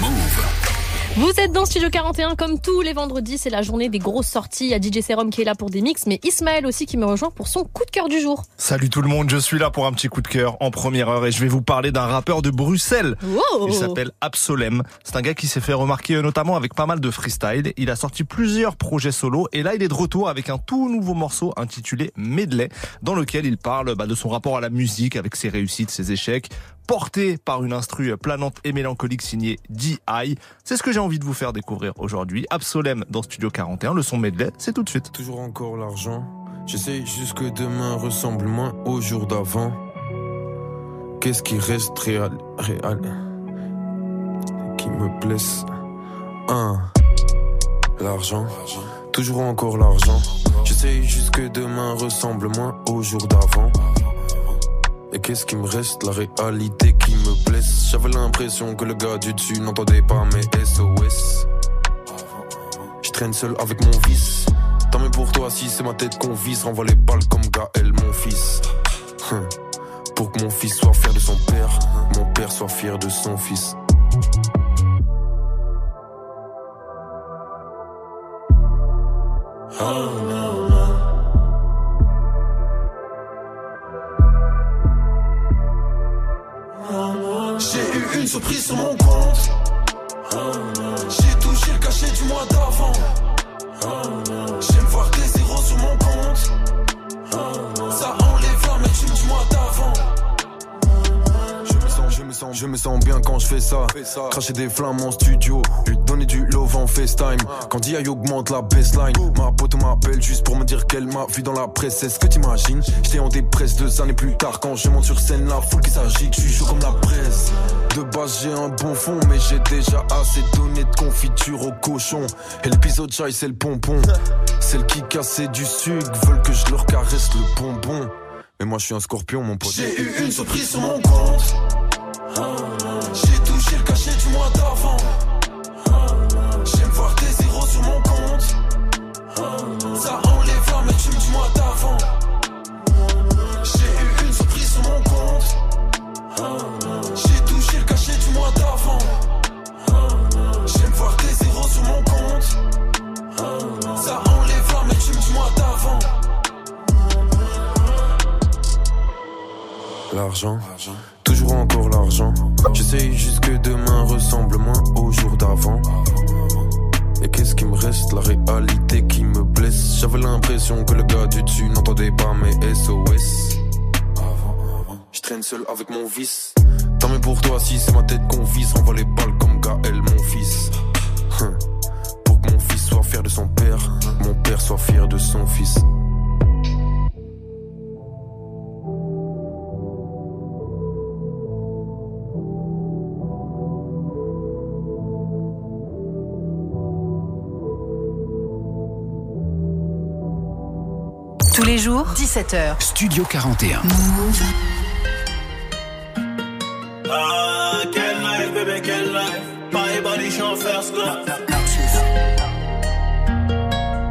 Move. Vous êtes dans Studio 41 comme tous les vendredis, c'est la journée des grosses sorties. Il y a DJ Serum qui est là pour des mix, mais Ismaël aussi qui me rejoint pour son coup de cœur du jour. Salut tout le monde, je suis là pour un petit coup de cœur en première heure et je vais vous parler d'un rappeur de Bruxelles. Wow. Il s'appelle Absolem. C'est un gars qui s'est fait remarquer euh, notamment avec pas mal de freestyle. Il a sorti plusieurs projets solo et là il est de retour avec un tout nouveau morceau intitulé Medley dans lequel il parle bah, de son rapport à la musique avec ses réussites, ses échecs porté par une instru planante et mélancolique signée D.I. C'est ce que j'ai envie de vous faire découvrir aujourd'hui. Absolem dans Studio 41, le son medley, c'est tout de suite. Toujours encore l'argent. J'essaie juste que demain ressemble moins au jour d'avant. Qu'est-ce qui reste réel, réel Qui me blesse? Un, l'argent. Toujours encore l'argent. J'essaie juste que demain ressemble moins au jour d'avant. Et qu'est-ce qui me reste? La réalité qui me blesse. J'avais l'impression que le gars du dessus n'entendait pas mes SOS. Je traîne seul avec mon vice. Tant mieux pour toi si c'est ma tête qu'on vise. Renvoie les balles comme Gaël, mon fils. Hum. Pour que mon fils soit fier de son père, mon père soit fier de son fils. Oh no. J'ai eu une surprise sur mon compte. J'ai touché le cachet du mois d'avant. J'aime voir des zéros sur mon compte. Ça enlève la mettre du mois d'avant. Je me sens, bien quand je fais ça. Cracher des flammes en studio, lui donner du love en FaceTime. Quand DI augmente la baseline, ma pote m'appelle juste pour me dire qu'elle m'a vu dans la presse. C'est ce que t'imagines? J'étais en dépresse deux années plus tard quand je monte sur scène, la foule qui s'agite, je suis comme la presse. De base j'ai un bon fond, mais j'ai déjà assez donné de confiture au cochon. Et l'épisode chai c'est le pompon. Celle qui cassait du sucre veulent que je leur caresse le bonbon. Mais moi je suis un scorpion mon pote. J'ai eu une surprise sur mon compte. J'ai touché le cachet du mois d'avant. J'aime voir des zéros sur mon compte. Ça enlève la mettre du mois d'avant. J'ai eu une surprise sur mon compte. J'ai touché le cachet du mois d'avant. J'aime voir des zéros sur mon compte. Ça enlève la mettre du mois d'avant. L'argent, encore. J'essaye juste que demain ressemble moins au jour d'avant. Et qu'est-ce qui me reste? La réalité qui me blesse. J'avais l'impression que le gars du dessus n'entendait pas mes SOS. Je traîne seul avec mon vice. Tant mieux pour toi si c'est ma tête qu'on vise. Renvoie les balles comme Gaël, mon fils. Pour que mon fils soit fier de son père, mon père soit fier de son fils. Jours, 17h. Studio 41. Ah, quelle life, bébé, quelle life. Paris body, j'suis en first class.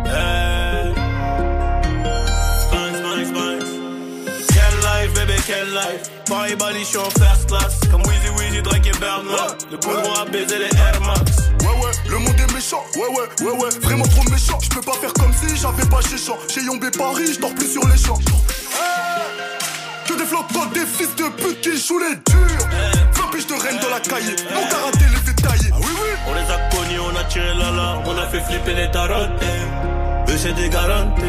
Hey. Spice, spice, spice. Quelle life, bébé, quelle life. Paris body, en first class. Comme Weezy, Weezy, Drake et Birdman. Le poumon a baisé les Air Max. Ouais ouais, ouais ouais, ouais ouais, vraiment trop méchant. Je peux pas faire comme si j'avais pas chez champ. Chez Yombé Paris, je dors plus sur les champs. Que des des fils de pute qui jouent les durs. 20 piges de reine dans la cahier, mon karaté les détaillés. Ah oui oui. On les a connus, on a tiré l'alarme, on a fait flipper les tarotes. Eux c'est des garanties.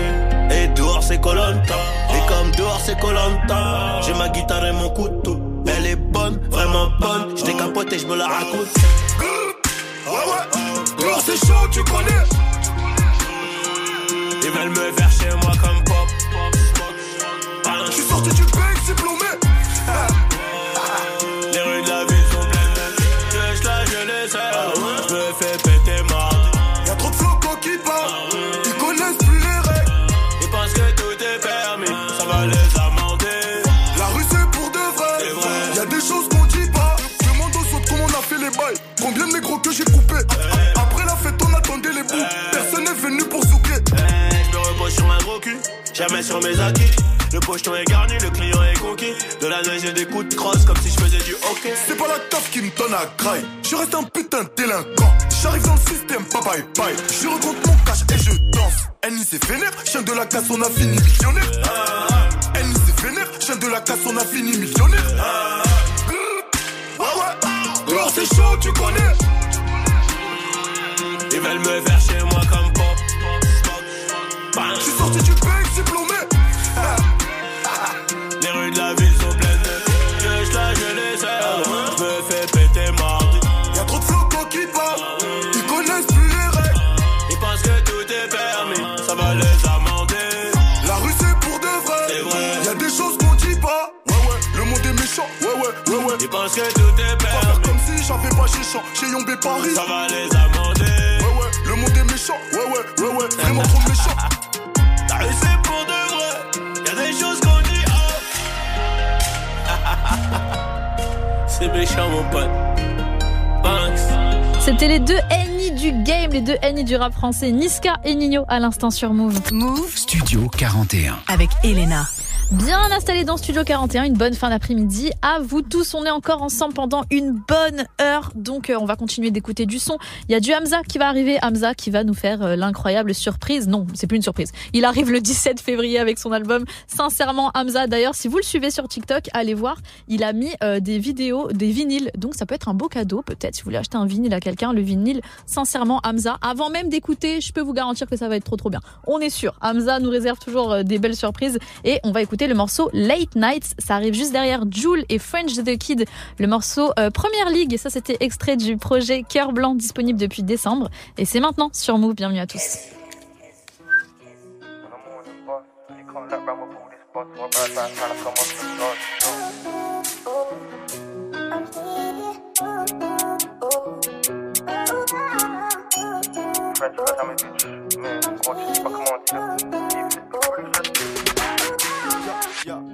Et dehors c'est Colanta. Et comme dehors c'est Colanta, j'ai ma guitare et mon couteau. Elle est bonne, vraiment bonne. Je décapote et je me la raconte. Ouais ouais, c'est chaud, tu connais. Ils veulent me faire chez moi comme pop. Je suis sorti du bec diplômé. Jamais sur mes acquis. Le pocheton est garni, le client est conquis. De la neige et des coups de crosse comme si je faisais du hockey. C'est pas la taf qui me donne à graille. Je reste un putain de délinquant. J'arrive dans le système, pas bye bye. Je recompte mon cash et je danse. Annie c'est vénère, chien de la casse, on a fini millionnaire. Annie c'est vénère, chien de la casse, on a fini millionnaire. Ouais ouais, c'est chaud, tu connais. Ils veulent me faire chez moi comme pop. Je suis sorti du bec diplômé. Les rues de la ville sont pleines de Je là, je les sais. Je me fais péter mardi. Y'a trop de flocons qui parlent, ils connaissent plus les règles. Ils pensent que tout est permis, ça va les amender. La rue c'est pour de vrai. Y'a des choses qu'on dit pas. Ouais ouais, le monde est méchant. Ouais ouais, ouais ouais. Ils pensent que tout est Pas faire permis, comme si j'avais pas chez champ. Chez Yombé Paris. ça va les amender. Ouais ouais, le monde est méchant. Ouais ouais, ouais ouais, vraiment trop méchant. La rue c'est pour de vrai, y'a des choses qu'on dit. oh. c'est méchant mon pote. Banks. C'était les deux Annie du game, les deux Annie du rap français, Niska et Nino à l'instant sur Move. Move Studio 41. avec Elena. Bien installé dans Studio 41, une bonne fin d'après-midi. À vous tous, on est encore ensemble pendant une bonne heure. Donc, euh, on va continuer d'écouter du son. Il y a du Hamza qui va arriver. Hamza qui va nous faire euh, l'incroyable surprise. Non, c'est plus une surprise. Il arrive le 17 février avec son album Sincèrement Hamza. D'ailleurs, si vous le suivez sur TikTok, allez voir. Il a mis euh, des vidéos, des vinyles. Donc, ça peut être un beau cadeau, peut-être. Si vous voulez acheter un vinyle à quelqu'un, le vinyle Sincèrement Hamza. Avant même d'écouter, je peux vous garantir que ça va être trop, trop bien. On est sûr. Hamza nous réserve toujours des belles surprises. Et on va écouter le morceau Late Nights. Ça arrive juste derrière Joule et French the Kid, le morceau euh, Première Ligue. Ça, c'était extrait du projet Cœur Blanc disponible depuis décembre. Et c'est maintenant sur Move. Bienvenue à tous.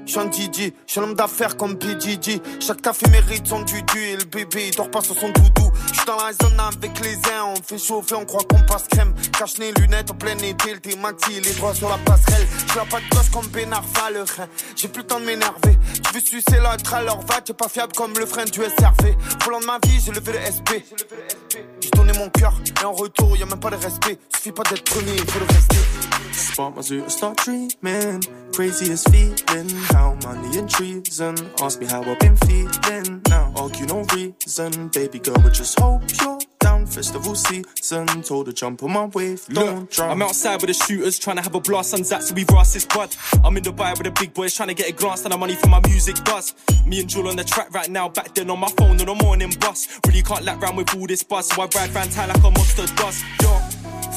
J'suis un DJ, j'suis un homme d'affaires comme PGG. Chaque café mérite son dudu et le bébé il dort pas sur son doudou. J'suis dans la zone avec les uns, on fait chauffer, on croit qu'on passe crème. Cache les lunettes en plein été, le thé maxi, les doigts sur la passerelle. J'fais pas de gosse comme Benarfa, le rein. J'ai plus le temps de m'énerver. Tu veux sucer l'autre alors va, t'es pas fiable comme le frein du SRV. Volant de ma vie, j'ai levé le SP. J'ai donné mon cœur et en retour, y'a même pas de respect. Suffit pas d'être premier, faut le rester. Spot my zoo, start dreaming. Craziest feeling. How money and treason. Ask me how I've been feeling. Now, argue no reason. Baby girl, but just hope you're down. Festival season. Told her jump on my wave. Don't Look, drown. I'm outside with the shooters trying to have a blast on Zach, so we've asked this bud. I'm in Dubai with the big boys trying to get a glance on the money for my music buzz. Me and Jewel on the track right now, back then on my phone on the morning bus. Really can't lap round with all this buzz, so I ride round town like a monster does. Yo,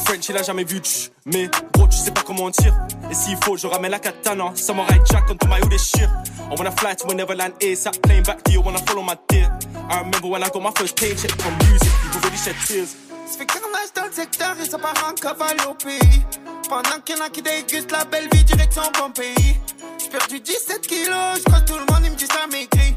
French, il a jamais vu mais gros, tu sais pas comment on tire. Et s'il faut, je ramène la katana. Samurai Jack on my maillot shit. I wanna fly to a Neverland ASAP, plane back to you, wanna follow my dear. I remember when I got my first paycheck from music, people really shed tears. Ça fait carnage dans le secteur et ça part en cavale au pays. Pendant qu'il y en a qui dégustent la belle vie, direction bon pays. J'ai perdu 17 kilos, je tout le monde il me dit ça maigrit.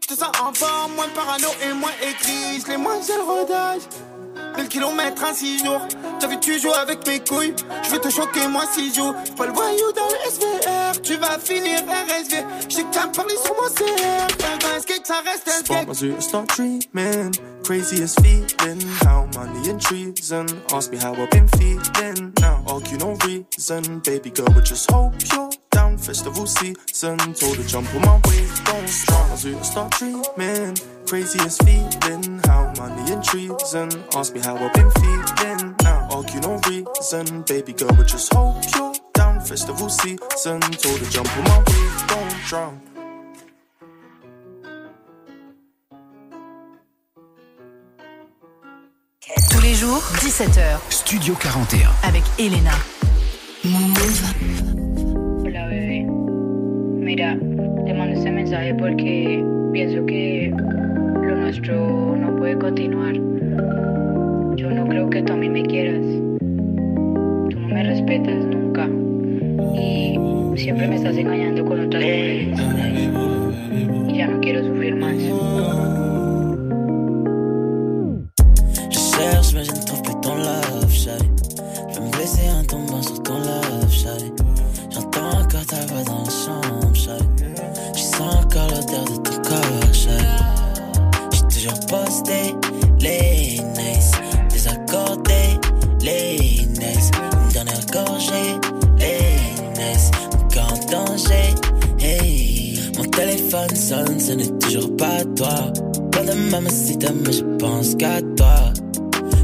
Je te sens en forme, moins parano et moins écrit. Je les moins j'ai le. 1000 kilomètres en 6 jours. T'as vu, tu joues avec mes couilles. Je vais te choquer, moi, si joue. Pas le voyou dans le SVR. Tu vas finir RSV. Je sais que t'as parlé sur mon CR. Un skate, ça reste un skate. my zoo, start dreaming. Craziest feeling. How money and treason. Ask me how I've been feeling. Now, argue no reason. Baby girl, but just hope you're down. Festival season. Told her jump on my wave. Don't stop my zoo, start dreaming. Craziest feeling. How money and treason. Ask me how I've been feeling. Now, argue no reason. Baby girl, but just hope you're down. Festival season. Told her jump on my wave. Don't drown. Tous les jours, 17h, Studio 41. avec Elena. Hola bebé. Mira, te mando este mensaje porque pienso que lo nuestro no puede continuar. Yo no creo que tú a mí me quieras. Tú no me respetas nunca. Y siempre me estás engañando con otras mujeres. Y ya no quiero sufrir más. Mamacita, mais je pense qu'à toi.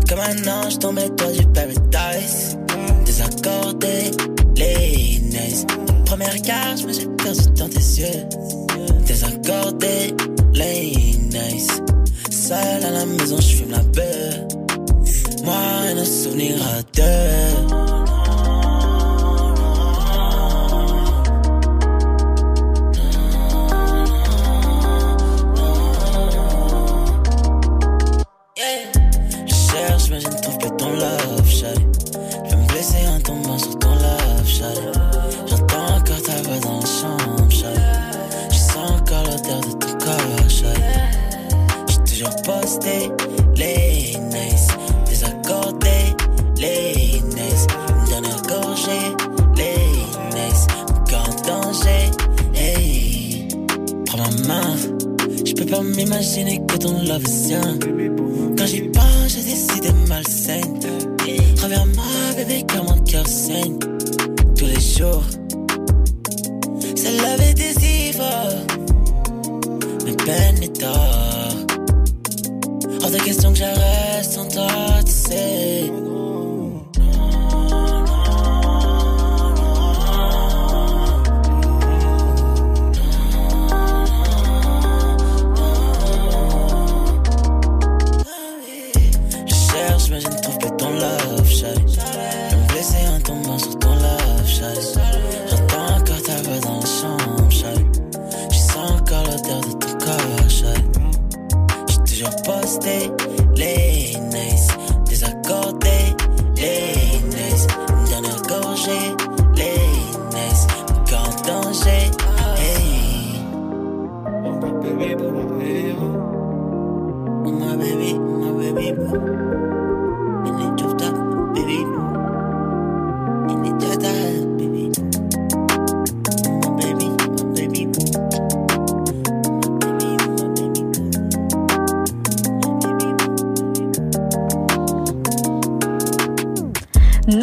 Comme un ange tombé toi du paradise. Désaccordé, les nice Première je me suis perdu dans tes yeux. Désaccordé, les nice Seul à la maison, je fume la beuh Moi, rien souvenir à deux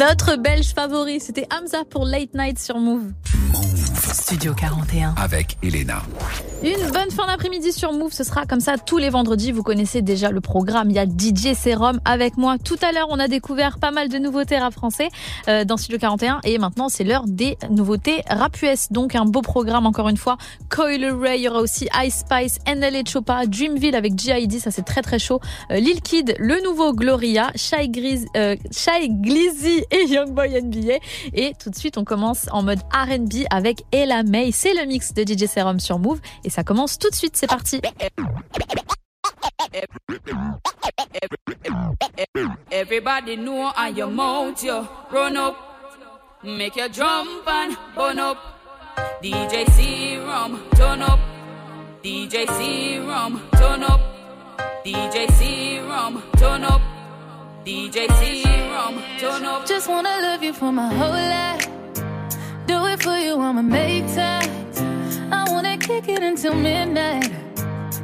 Notre belge favori, c'était Hamza pour Late Night sur Move. Studio 41. Avec Elena. Une bonne fin d'après-midi sur Move, ce sera comme ça tous les vendredis. Vous connaissez déjà le programme. Il y a DJ Serum avec moi. Tout à l'heure, on a découvert pas mal de nouveautés rap français euh, dans Studio 41 et maintenant c'est l'heure des nouveautés rap US. Donc un beau programme encore une fois. Coil Ray, il y aura aussi Ice Spice, NLA Chopa, Dreamville avec G.I.D. Ça c'est très très chaud. Euh, Lil Kid, le nouveau Gloria, Shy, euh, Glizzy et Youngboy NBA. Et tout de suite, on commence en mode R&B avec Ella May. C'est le mix de DJ Serum sur Move et ça commence tout de suite. C'est parti. Everybody know on your mouth, you run up, make your jump and burn up. DJ Serum, turn up. DJ Serum, turn up. DJ Serum, turn up. DJ Serum, turn up. Just wanna love you for my whole life. Do it for you, I'ma make time. I wanna kick it until midnight.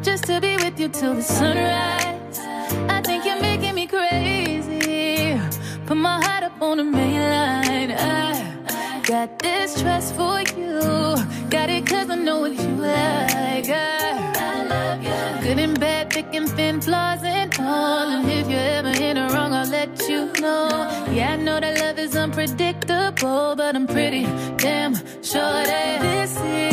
Just to be with you till the sunrise. I think you're making me crazy. Put my heart up on the main line. I got this trust for you. Got it cause I know what you like. I, I love you. Good and bad, thick and thin, flaws and all. And if you're ever in the wrong, I'll let you know. Yeah, I know that love is unpredictable, but I'm pretty damn sure that this is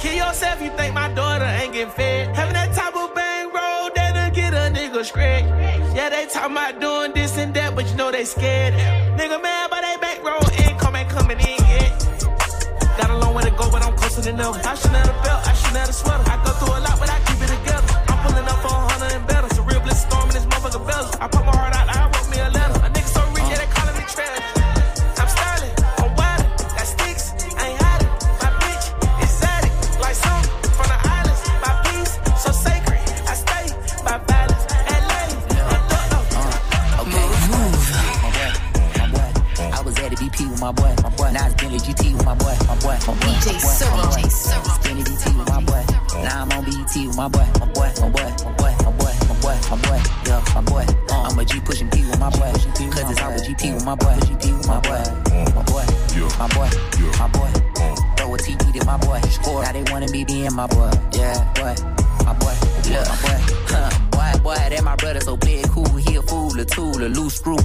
Kill yourself, you think my daughter ain't get fed. Having that type of bang roll that'll get a nigga scratch. Yeah, they talk about doing this and that, but you know they scared. Nigga mad by they back roll income ain't coming in yet. Got a long way to go, but I'm closer than them. I should never felt, I should never sweat. I go through a lot, but I keep it together. I'm pulling up on 100 and better. It's a real bliss storm in this motherfucker belly. I put my heart out, I my boy. DJ Skinny BT with my boy. Now I'm on BT with my boy, my boy, my boy, my boy, my boy, my boy, my boy, yeah, my boy. I'm a G pushing P with my boy, cause it's always GT with my boy, GT with my boy, my boy, my boy, my boy. Throw a TD to my boy, score. Now they wanna be being my boy, yeah, boy, my boy, yeah, my boy, huh, boy, boy. That my brother so big, cool, he a fool, a tool, a loose screw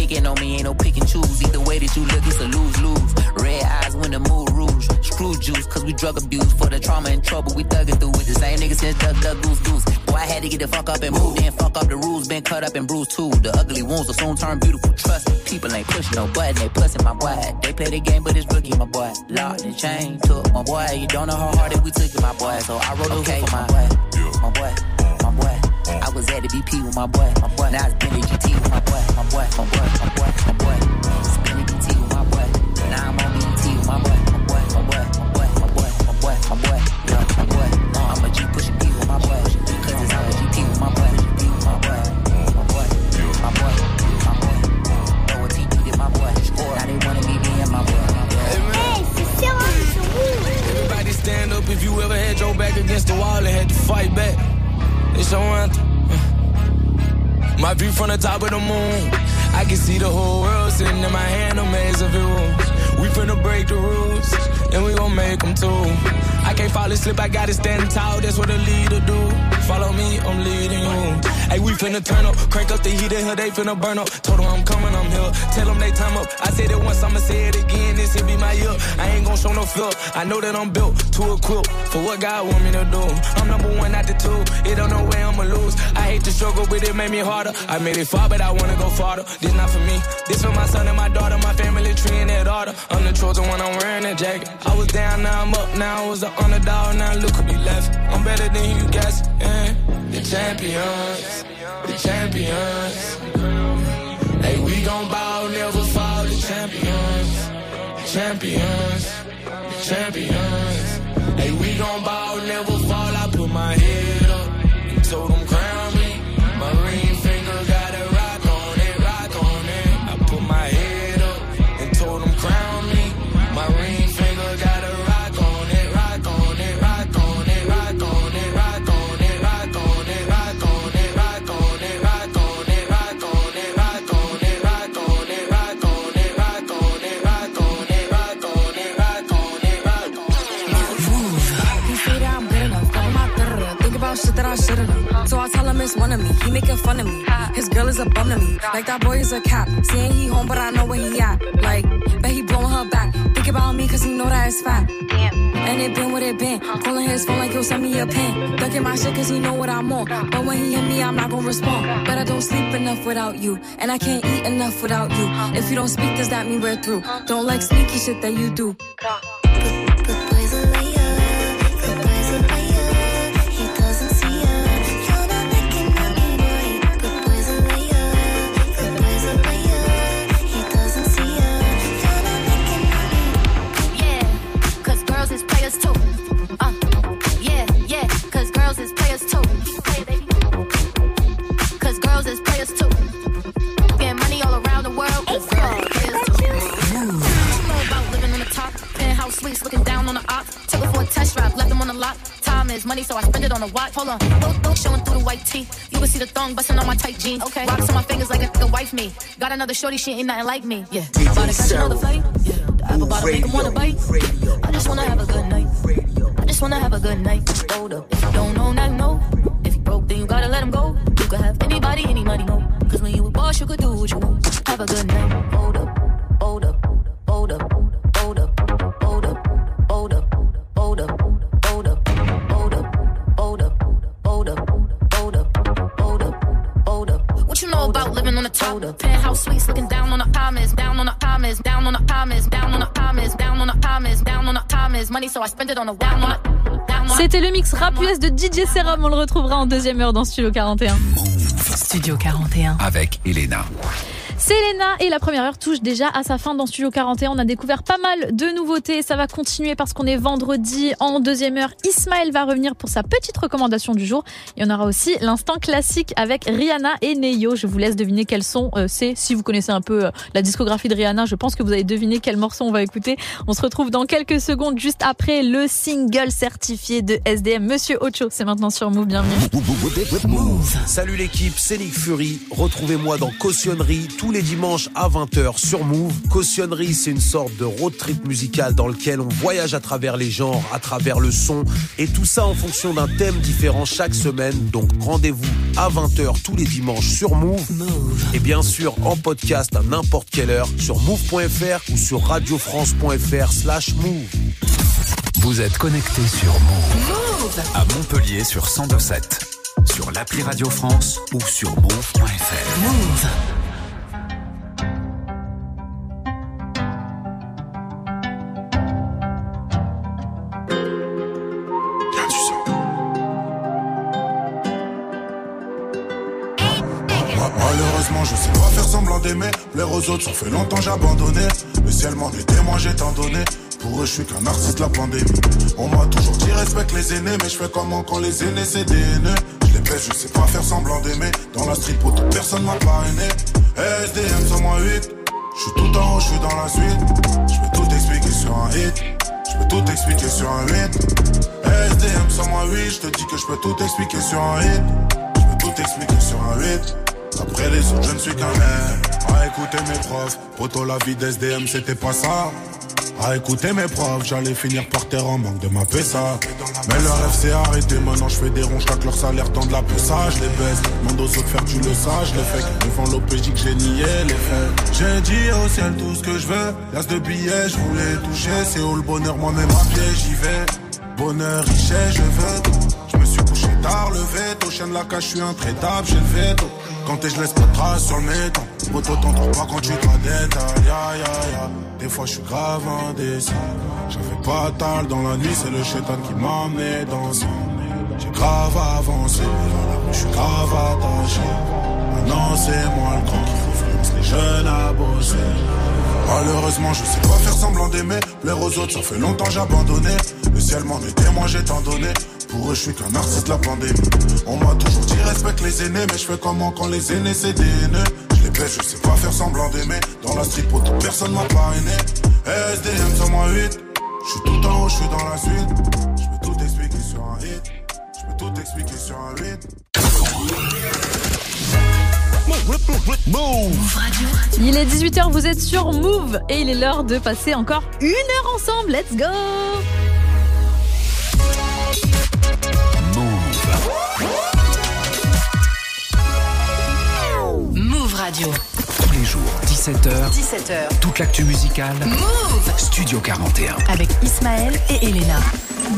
picking on me, ain't no pick and choose. Either way that you look, it's a lose lose. Red eyes when the mood rouge. Screw juice, cause we drug abuse. For the trauma and trouble, we thuggin' through with the same niggas since Duck Duck Goose Goose. Boy, I had to get the fuck up and move, then fuck up the rules. Been cut up and bruised too. The ugly wounds will soon turn beautiful. Trust me, people ain't pushin' no button, they pussin' my boy. They play the game, but it's rookie, my boy. Locked and chain, took my boy. You don't know how hard that we took it, my boy. So I wrote okay, a for my boy. Yeah. My boy. I was at the BP with my boy, my boy. Now I spin the GT with my boy, my boy, my boy, my boy, my boy. Spin the GT with my boy. Now I'm on BT with my boy, my boy, my boy, my boy, my boy, my boy, my boy, yeah, my boy. I'm a G pushing P with my boy, cause it's on the GT with my boy, my boy, my boy, my boy, my boy. Throw a TD my boy. Now they wanna be me and my boy. Hey, Cecilia, Everybody stand up if you ever had your back against the wall and had to fight back. It's your anthem. My view from the top of the moon. I can see the whole world sitting in my hand, a maze of you. We finna break the rules, and we gon' make them too. I can't fall asleep, I gotta stand tall, that's what a leader do. Follow me, I'm leading you. Hey, we finna turn up, crank up the heat in here, they finna burn up. Told them I'm coming, I'm here. Tell them they time up. I said it once, I'ma say it again. This here be my year. I ain't gon' show no fear. I know that I'm built to equip for what God want me to do. I'm number one, not the two. It don't know where I'ma lose. I hate to struggle, but it made me harder. I made it far, but I wanna go farther. This not for me. This for my son and my daughter, my family tree and that order. I'm the chosen one, I'm wearing that jacket. I was down, now I'm up, now I was the underdog, now look who be left. I'm better than you guess. Yeah the champions, the champions. Hey, we gon' ball, never fall, the champions, the champions, the champions. Hey, we gon' ball, never fall. I put my head up and told them a bum to me. Like that boy is a cap. Saying he home, but I know where he at. Like, bet he blowing her back. Think about me, cause he know that it's fat. And it been what it been. Calling his phone like, yo, send me a pin. Ducking my shit cause he know what I'm on. But when he hit me, I'm not gonna respond. But I don't sleep enough without you. And I can't eat enough without you. If you don't speak, does that mean we're through? Don't like sneaky shit that you do. Money, so I spend it on a watch. Hold on, don't, don't showing through the white tee. You can see the thong busting on my tight jeans. Okay, rocks on my fingers like a nigga wife me. Got another shorty, she ain't nothing like me. Yeah, about to catch another flight. Yeah, the apple bottom make 'em wanna bite. I just wanna have a good night. I just wanna have a good night. Hold up, if you don't know, now know. If you broke, then you gotta let him go. You could have anybody, any money, no. Cause when you a boss, you could do what you want. Have a good night. C'était le mix rap US de DJ Serum. On le retrouvera en deuxième heure dans Studio 41. Studio 41. Avec Elena. Selena et la première heure touche déjà à sa fin dans Studio 41. On a découvert pas mal de nouveautés. Ça va continuer parce qu'on est vendredi. En deuxième heure, Ismaël va revenir pour sa petite recommandation du jour. Et on aura aussi l'instant classique avec Rihanna et Neyo. Je vous laisse deviner quels sont. Euh, c'est si vous connaissez un peu euh, la discographie de Rihanna, je pense que vous avez deviné quel morceau on va écouter. On se retrouve dans quelques secondes juste après le single certifié de SDM. Monsieur Ocho, c'est maintenant sur Move. Bienvenue. Salut l'équipe, c'est Nick Fury. Retrouvez-moi dans Cautionnerie dimanches à 20h sur Move. Cautionnerie, c'est une sorte de road trip musical dans lequel on voyage à travers les genres, à travers le son, et tout ça en fonction d'un thème différent chaque semaine. Donc rendez-vous à 20h tous les dimanches sur Move. Et bien sûr en podcast à n'importe quelle heure sur move.fr ou sur radiofrance.fr slash move. Vous êtes connecté sur Move. À Montpellier sur 1027. Sur l'appli Radio France ou sur move.fr. Move. Je sais pas faire semblant d'aimer. Plaire aux autres, ça fait longtemps j'ai abandonné. Si elle m'en était, moi j'ai donné. Pour eux, je suis qu'un artiste de la pandémie. On m'a toujours dit respecte les aînés, mais je fais comment quand les aînés c'est des haineux? Je les baisse, je sais pas faire semblant d'aimer. Dans la street, pour toute personne m'a parrainé. SDM sur moi 8. Je suis tout en haut, je suis dans la suite. Je peux tout expliquer sur un hit. Je peux tout expliquer sur un 8. SDM sur moi 8. Je te dis que je peux tout expliquer sur un hit. Je peux tout expliquer sur un 8. Après les autres, je ne suis qu'un mec. À écouter mes profs. Poto, la vie d'SDM, c'était pas ça. À écouter mes profs, j'allais finir par terre en manque de ma ça. Mais le rêve s'est arrêté, maintenant je fais des ronds, chaque leur salaire tend de la je les baisse. Demande aux autres faire tu le saches, les faits. Devant l'OPJ que j'ai nié les faits. J'ai dit au ciel tout ce que je veux. L'as de billets, je voulais toucher. C'est où le bonheur, moi-même à pied, j'y vais. Bonheur, richesse, je veux. Tard, le veto. Chien de la cage, je suis intraitable, j'ai le veto. Quand je laisse pas de traces sur le métal. Poto, pas quand tu te détail. Ya, ya, ya. Des fois, je suis grave indécis. J'avais pas tal dans la nuit, c'est le chétan qui m'a amené dans. J'ai grave avancé, je suis grave attaché. Maintenant, c'est moi le grand qui influence les jeunes à bosser. Malheureusement, je sais pas faire semblant d'aimer. Plaire aux autres, ça fait longtemps j'ai abandonné. Le ciel m'en était, moi j'ai tant donné. Pour eux, je suis qu'un artiste de la pandémie. On m'a toujours dit respecte les aînés, mais je fais comment quand les aînés c'est des haineux. Je les baisse, je sais pas faire semblant d'aimer. Dans la street, pour personne m'a parrainé. SDM sur moi 8. Je suis tout en haut, je suis dans la suite. Je peux tout expliquer sur un hit. Je peux tout expliquer sur un 8. Il est 18h, vous êtes sur Move et il est l'heure de passer encore une heure ensemble. Let's go radio. Tous les jours, 17h. 17h. Toute l'actu musicale. Move Studio 41. Avec Ismaël et Elena.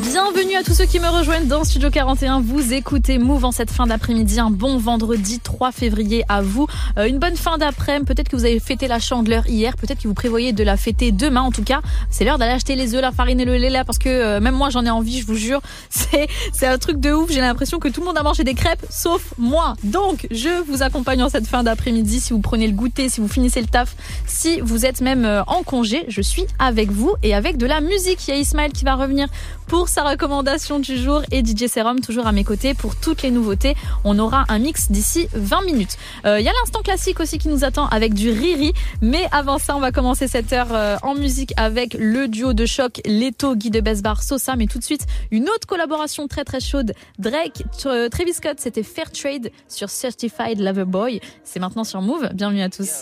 Bienvenue à tous ceux qui me rejoignent dans Studio 41. Vous écoutez Move en cette fin d'après-midi. Un bon vendredi 3 février à vous. Euh, une bonne fin d'après-midi. Peut-être que vous avez fêté la chandeleur hier. Peut-être que vous prévoyez de la fêter demain. En tout cas, c'est l'heure d'aller acheter les œufs, la farine et le lait là parce que euh, même moi j'en ai envie, je vous jure. C'est c'est un truc de ouf. J'ai l'impression que tout le monde a mangé des crêpes sauf moi. Donc, je vous accompagne en cette fin d'après-midi. Si vous prenez le goûter, si vous finissez le taf, si vous êtes même euh, en congé, je suis avec vous et avec de la musique. Il y a Ismaël qui va revenir pour sa recommandation du jour et DJ Serum toujours à mes côtés pour toutes les nouveautés. On aura un mix d'ici 20 minutes. Euh, Il y a l'instant classique aussi qui nous attend avec du Riri. Mais avant ça, on va commencer cette heure euh, en musique avec le duo de choc Leto, Guy de Besbar, Sosa. Mais tout de suite, une autre collaboration très très chaude. Drake, Tra- Travis Scott, c'était Fair Trade sur Certified Lover Boy. C'est maintenant sur Move. Bienvenue à tous.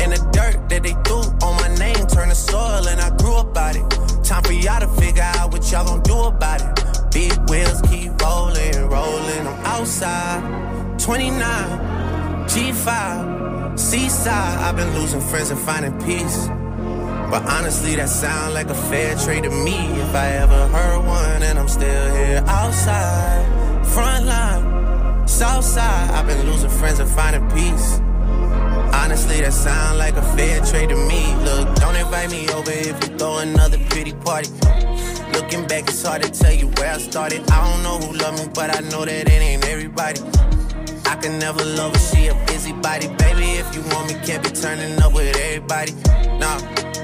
And the dirt that they threw on my name turned to soil, and I grew about it. Time for y'all to figure out what y'all gon' do about it. Big wheels keep rolling, rolling. I'm outside, 29, G5, Seaside. I've been losing friends and finding peace. But honestly, that sound like a fair trade to me. If I ever heard one, and I'm still here outside, front line, south side. I've been losing friends and finding peace. Honestly, that sound like a fair trade to me. Look, don't invite me over if you throw another pretty party. Looking back, it's hard to tell you where I started. I don't know who love me, but I know that it ain't everybody. I can never love her, she a busybody. Baby, if you want me, can't be turning up with everybody. Nah,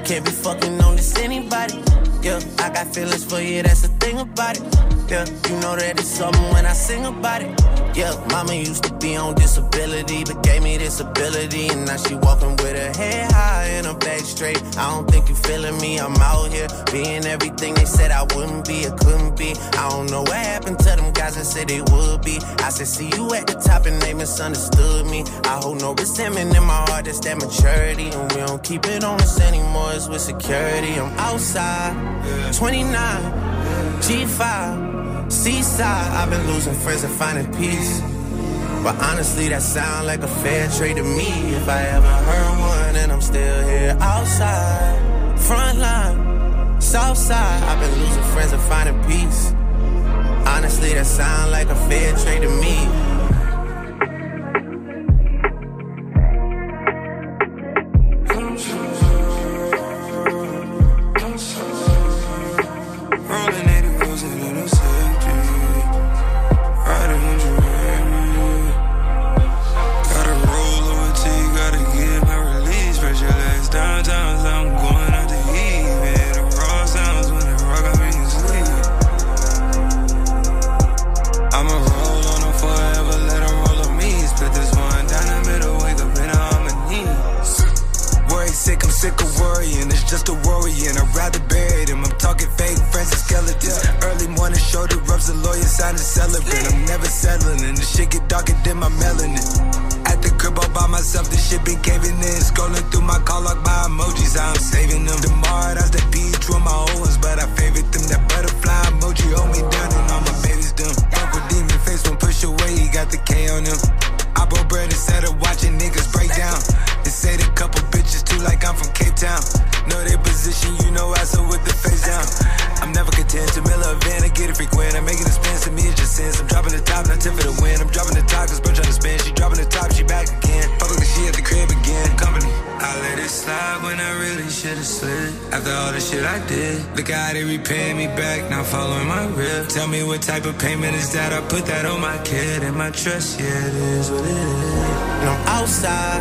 can't be fucking on this anybody. Yeah, I got feelings for you, that's the thing about it. Yeah, you know that it's something when I sing about it. Yeah, mama used to be on disability, but gave me this ability. And now she walking with her head high and her back straight. I don't think you feeling me, I'm out here being everything they said I wouldn't be, or couldn't be. I don't know what happened to them guys that said they would be. I said, see you at the top and they misunderstood me. I hold no resentment in my heart, that's that maturity. And we don't keep it on us anymore, it's with security. I'm outside, 29, G5, Seaside. I've been losing friends and finding peace. But honestly, that sound like a fair trade to me. If I ever heard one, and I'm still here outside, front line, south side. I've been losing friends and finding peace. Honestly, that sound like a fair trade to me. Just a worrying. I'd rather bury them. I'm talking fake friends and skeletons. Early morning shoulder rubs, the lawyer sign a celebrant. I'm never settling. And the shit get darker than my melanin. At the crib all by myself, the shit been caving in. Scrolling through my call log, my emojis, I'm saving them. Tomorrow, that's the beach with my old ones, but I favorite them. That butterfly emoji hold me down, and all my babies them. Uncle Demon face won't push away, he got the K on him. I broke bread instead of watching niggas break down. Say the couple bitches too like I'm from Cape Town. Know their position, you know I so with the face down. I'm never content to mill a van, I get it frequent. I'm making expense to me, just sense. I'm dropping the top, not tip for the win. I'm dropping the top, cause bro trying to spin. She dropping the top, she back again. Public she at the crib again. Company. I let it slide when I really should've slid. After all the shit I did, look how they repaying me back, now following my rip. Tell me what type of payment is that? I put that on my kid and my trust, yeah, it is what it is. And I'm outside,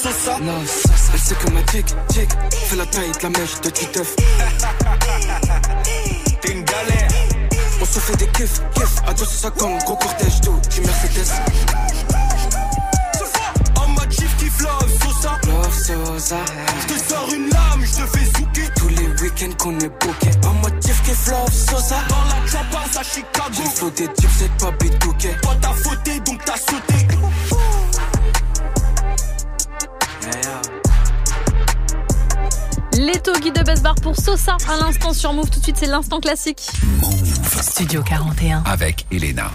Sosa love, Sosa. Love. Elle sait que ma tic, tic, fait la taille de la mèche de Titeuf. T'es une galère. On se fait des kiffs, kiffs, à 250, gros cortège d'eau, du Mercedes. En mode chief kiff love, Sosa. Love Sosa. Je te sors une lame, je te fais zouker. Tous les week-ends qu'on est booké. En mode chief qui flow Sosa. Dans la house à Chicago. J'ai des types, c'est pas bitouké. Toi t'as fauté, donc t'as sauté. Les Togi de Best Bar pour Sosa à l'instant sur Move. Tout de suite, c'est l'instant classique. Studio 41. Avec Elena.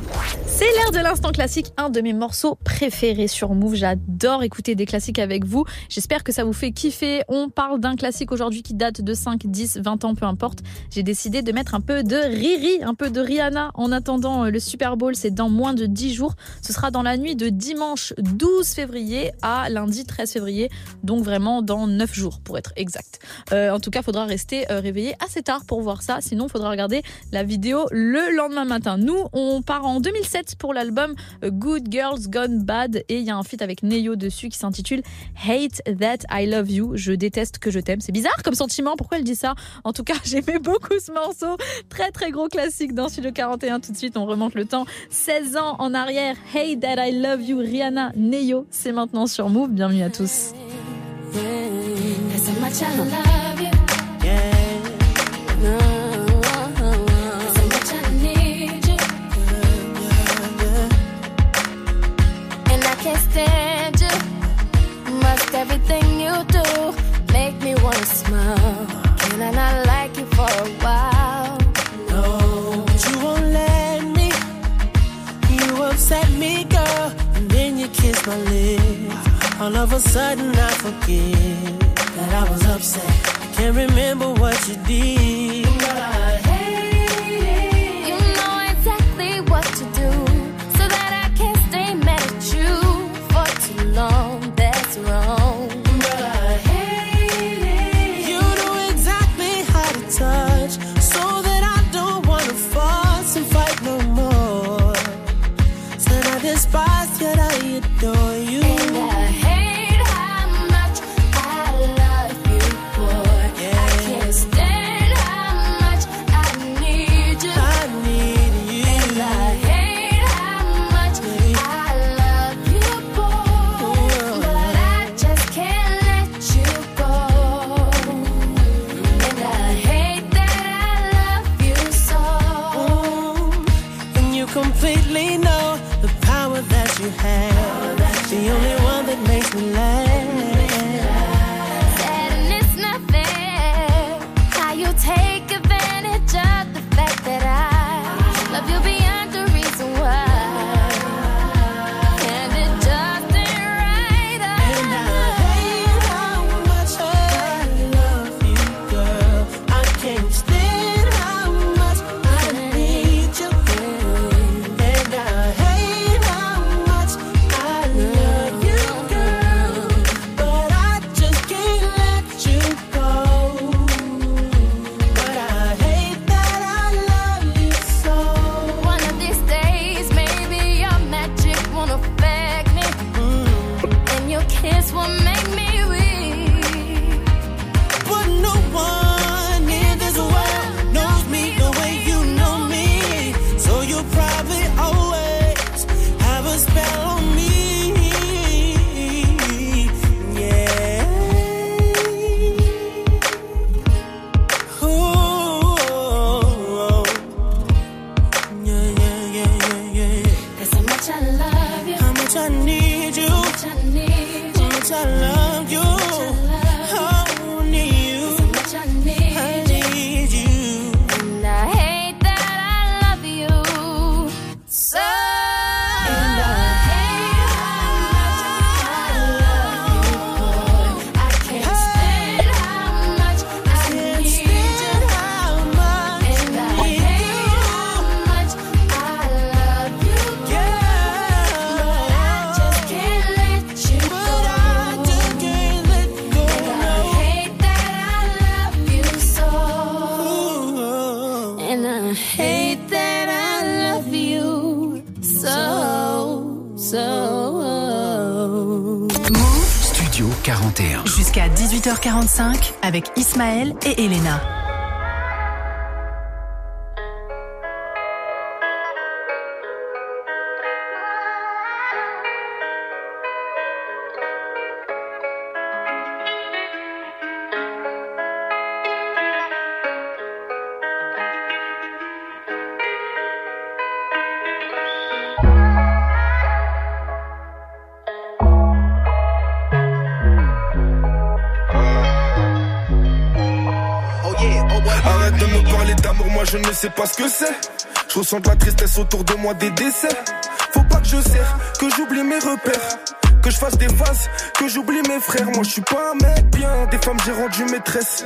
C'est l'heure de l'instant classique, un de mes morceaux préférés sur Move. J'adore écouter des classiques avec vous. J'espère que ça vous fait kiffer. On parle d'un classique aujourd'hui qui date de 5, 10, 20 ans, peu importe. J'ai décidé de mettre un peu de Riri, un peu de Rihanna. En attendant euh, le Super Bowl, c'est dans moins de 10 jours. Ce sera dans la nuit de dimanche 12 février à lundi 13 février. Donc vraiment dans 9 jours pour être exact. Euh, en tout cas, faudra rester euh, réveillé assez tard pour voir ça. Sinon, faudra regarder la vidéo le lendemain matin. Nous, on part en 2007 pour l'album euh, Good Girls Gone Bad et il y a un feat avec Neyo dessus qui s'intitule Hate That I Love You. Je déteste que je t'aime. C'est bizarre comme sentiment. Pourquoi elle dit ça? En tout cas, j'aimais beaucoup ce morceau. Très très gros classique dans Studio 41. Tout de suite, on remonte le temps. 16 ans en arrière. Hate That I Love You. Rihanna, Neyo. C'est maintenant sur Move. Bienvenue à tous. And I can't stand you. Must everything you do make me wanna smile. Can I not like you for a while? No, but you won't let me. You upset me, girl, and then you kiss my lips. All of a sudden, I forget that I was upset. I Can't remember what you did. So pas ce que c'est. Je ressens de la tristesse autour de moi, des décès. Faut pas que je serre, que j'oublie mes repères. Que je fasse des phases, que j'oublie mes frères. Moi je suis pas un mec bien, des femmes j'ai rendu maîtresse.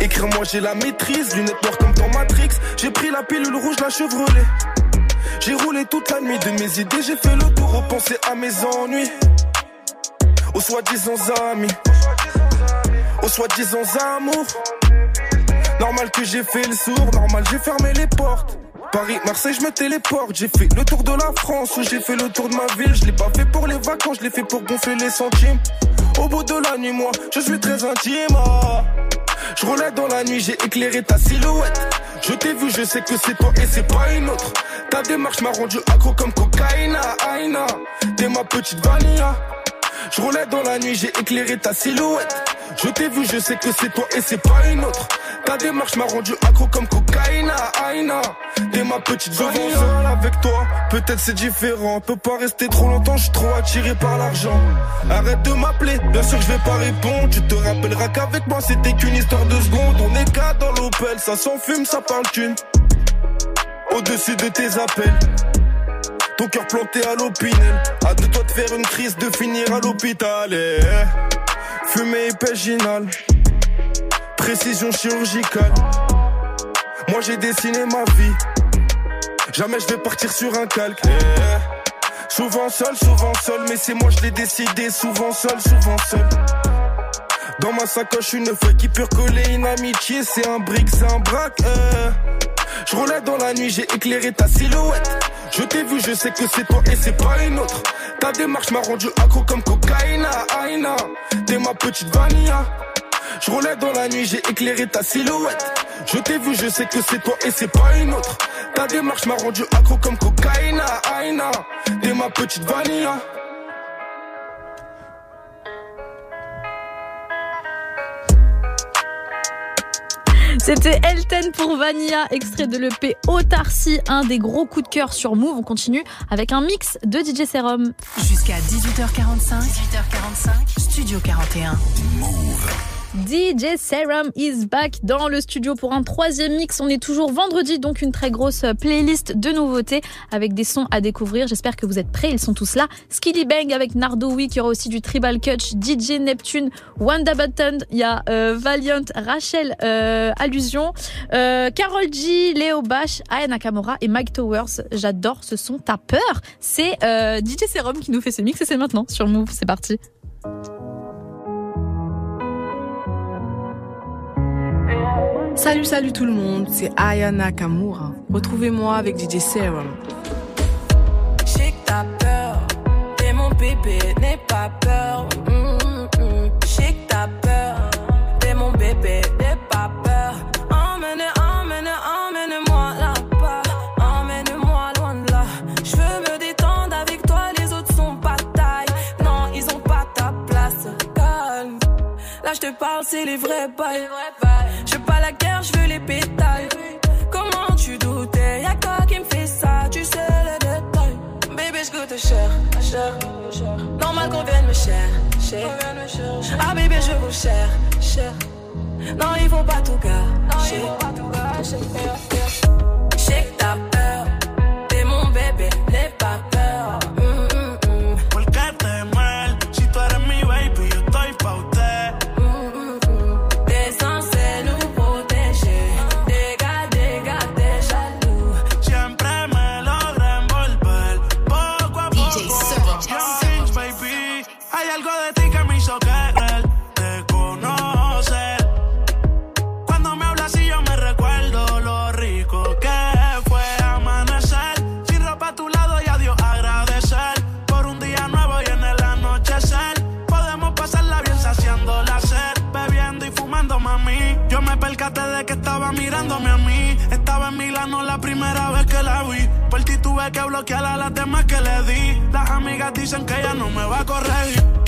Écrire moi j'ai la maîtrise, lunettes noires comme dans Matrix. J'ai pris la pilule rouge, la chevrolet. J'ai roulé toute la nuit de mes idées, j'ai fait le tour, repenser à mes ennuis. Aux soi-disant amis, aux soi-disant amours. Normal que j'ai fait le sourd, normal j'ai fermé les portes. Paris, Marseille, je me téléporte. J'ai fait le tour de la France, j'ai fait le tour de ma ville. Je l'ai pas fait pour les vacances, je l'ai fait pour gonfler les centimes. Au bout de la nuit, moi, je suis très intime. ah. Je roulais dans la nuit, j'ai éclairé ta silhouette. Je t'ai vu, je sais que c'est toi et c'est pas une autre. Ta démarche m'a rendu accro comme cocaïna, aïna. T'es ma petite vanilla. Je roulais dans la nuit, j'ai éclairé ta silhouette. Je t'ai vu, je sais que c'est toi et c'est pas une autre. Ta démarche m'a rendu accro comme cocaïna, aïna. T'es ma petite vanilla. seul avec toi, peut-être c'est différent. Peut pas rester trop longtemps, je suis trop attiré par l'argent. Arrête de m'appeler, bien sûr que je vais pas répondre. Tu te rappelleras qu'avec moi c'était qu'une histoire de secondes. On est quatre dans l'Opel, ça s'enfume, ça parle thune. Au-dessus de tes appels. Ton cœur planté à l'opinel. À deux toi de faire une crise, de finir à l'hôpital. Eh. Fumée épéginale. Précision chirurgicale. Moi j'ai dessiné ma vie. Jamais je vais partir sur un calque. Eh. Souvent seul, souvent seul, mais c'est moi je l'ai décidé. Souvent seul, souvent seul. Dans ma sacoche une feuille qui peut recoller une amitié. C'est un brick, c'est un braque. eh. Je roulais dans la nuit, j'ai éclairé ta silhouette. Je t'ai vu, je sais que c'est toi et c'est pas une autre. Ta démarche m'a rendu accro comme cocaïna, aïna. T'es ma petite vanilla. Je roulais dans la nuit, j'ai éclairé ta silhouette. Je t'ai vu, je sais que c'est toi et c'est pas une autre. Ta démarche m'a rendu accro comme cocaïna, aïna. T'es ma petite vanilla. C'était Elten pour Vanilla, extrait de l'EP Autarcie, un des gros coups de cœur sur Move. On continue avec un mix de DJ Serum. Jusqu'à 18h45. 18h45. Studio 41. DJ Serum is back dans le studio pour un troisième mix. On est toujours vendredi, donc une très grosse playlist de nouveautés avec des sons à découvrir. J'espère que vous êtes prêts, ils sont tous là. Skilly Bang avec Nardo Week, il y aura aussi du Tribal Catch, DJ Neptune, Wanda Button, il y a euh, Valiant, Rachel euh, Allusion, euh, Carol G, Léo Bash, Aya Nakamura et Mike Towers. J'adore ce son, t'as peur? C'est DJ Serum qui nous fait ce mix et c'est maintenant sur Move, c'est parti. Salut, salut tout le monde, c'est Aya Nakamura. Retrouvez-moi avec DJ Serum. Là, je te parle, c'est les vrais bails. Je pas la guerre, je veux les pétales. Comment tu doutais, y'a quoi qui me fait ça, tu sais les détails. Baby, je goûte cher, cher. Normal qu'on vienne me cher, cher. Ah, bébé, je vous cher, cher. Non, ils vont pas tout gâcher. Que t'as peur, t'es mon bébé, n'aie pas tuve que bloquear a las demás que le di. Las amigas dicen que ella no me va a corregir.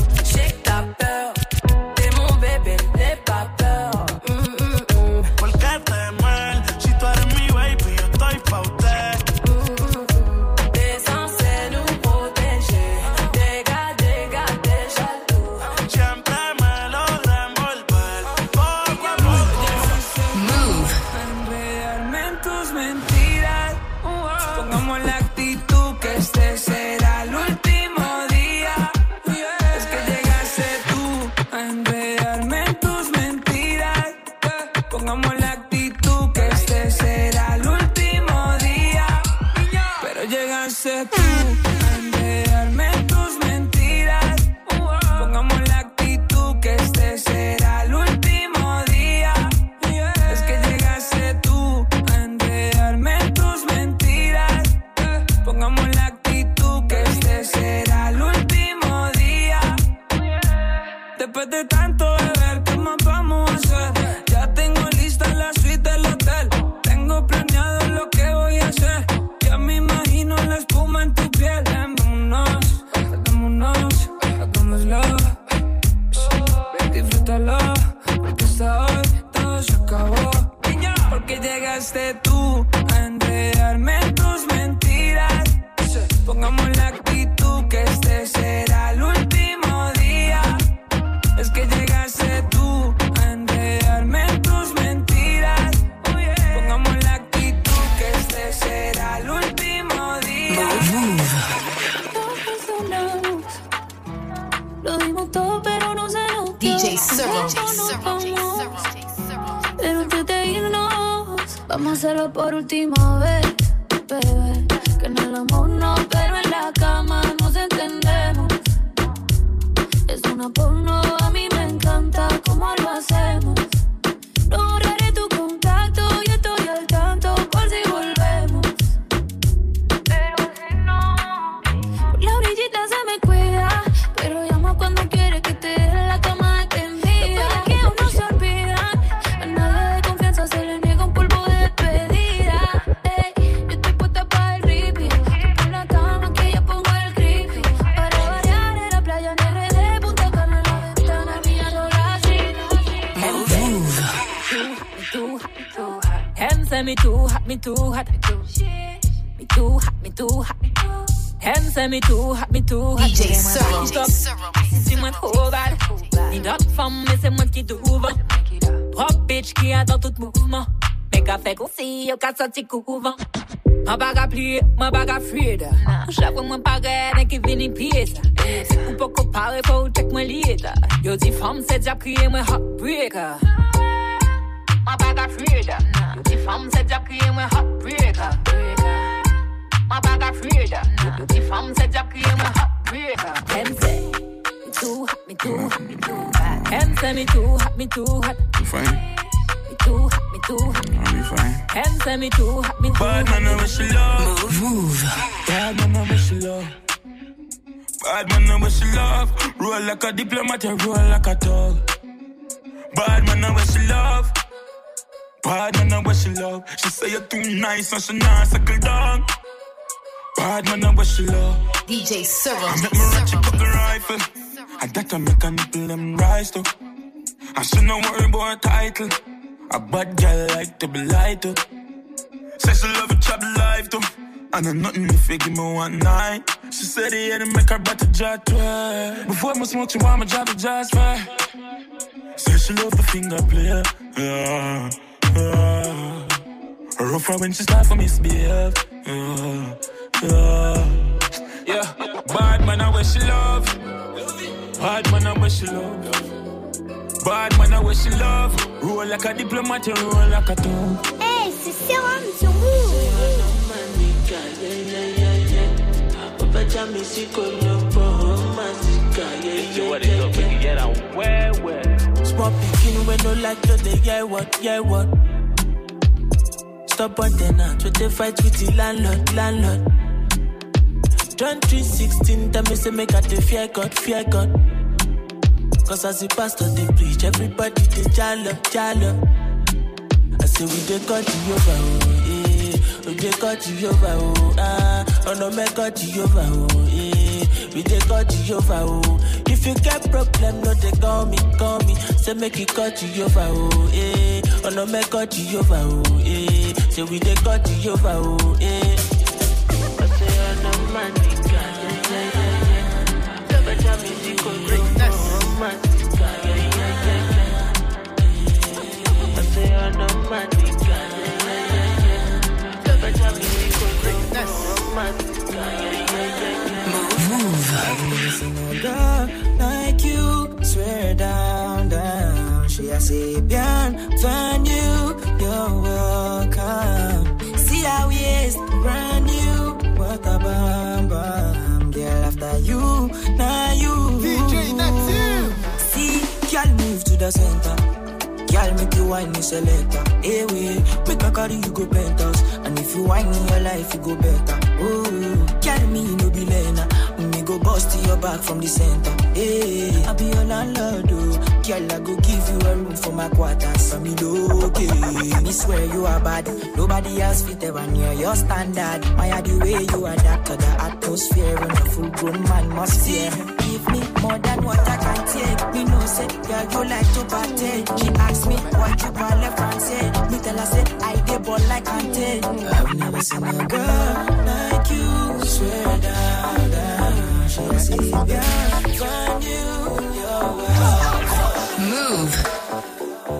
Hem say me too hot, me too hot. DJ Servo. Si moi trop bad. Ni d'autres femmes, mais c'est moi qui t'ouvre. Propre bitch qui a dans tout mouvement. Mais qu'a fait qu'on s'y yo qu'a sorti couvent. Moi pas qu'à plier, moi pas qu'à fuir. J'avoue moi pas qu'à qui vient pièce. Si ou pas comparer, faut check moi lead. Yo dit femme, c'est déjà crié moi heartbreaker. Moi pas qu'à fuir. Yo dit femme, c'est déjà crié moi heartbreaker. Moi pas qu'à fuir. Yo dit femme, c'est déjà crié moi heartbreaker. Them say, me too hot, me too hot, me too hot. Them say me too hot, me too hot. You fine? Me too hot, me too hot. I'll be fine. Them say me too hot, me too hot. Bad man, I wish you love. Move. Bad man, I wish you love. Bad man, I wish you love. Roll like a diplomat, you roll like a dog. Bad man, I wish you love. Bad man, I wish you love. She say you're too nice and she not suckle down. Bad man, I wish you love. DJ Servo. I make rich, you cook a rifle. I that I make a nipple them rise too. I should not worry about a title. A bad girl like to be lied to. Say she love a chop life too. And I'm nothing if you give me one night. She said he had to make her better jet way. Before I smoke, she want me drop it just right. Say she love the finger play. Yeah, yeah. Rough when she start for misbehave. Yeah, yeah. Yeah, bad man, I wish she love. Bad man, I wish she love. Bad man, I wish she love. Roll like a diplomat, you roll like a tongue. Hey, c'est Serum sur Move. Small pikin we no like to dey yeah what, yeah what. The night, we dey fight with the landlord, landlord. John 3:16, tell me say make I dey fear God, fear God. Cause as the pastor they preach, everybody they jalo, jalo. I say we dey you over, oh, eh. We dey you over, oh, ah. Oh no, cut you over, oh, eh. We dey you over, oh. If you get problem, no they call me, call me. Say make you you over, oh, eh. Oh no, cut you over, oh. Say we dey cut you over, oh, eh. I say oh no, man, nigga, yeah, yeah, yeah, yeah. Say better music, oh, oh, man, nigga, yeah, yeah, yeah, yeah. I say oh no, man, nigga, yeah, yeah, yeah, yeah. Say better music, oh, oh, man, nigga, yeah, yeah, yeah, yeah. Move. I've never seen a girl like you. Swear down, down. She a Sabian, find you. Girl move to the center. Girl, make you whine me selector. Eh, hey, wait, make a carry you go penthouse. And if you whine in your life, you go better. Oh, carry me, no be lena. Me go bust to your back from the center. Hey, I be your landlord, oh. Girl, I go give you a room for my quarters. For me, okay. Me swear you are bad. Nobody else fit ever near your standard. My the way you adapt to the atmosphere. When a full grown man must fear. Give me more than what I can take. Me know, say, girl, you like to party. She asked me, what you parle français? Me tell her, say, I dey ball like Kante. I've never seen a girl like you. Swear down, down. She say, girl, find you, you're welcome. Move.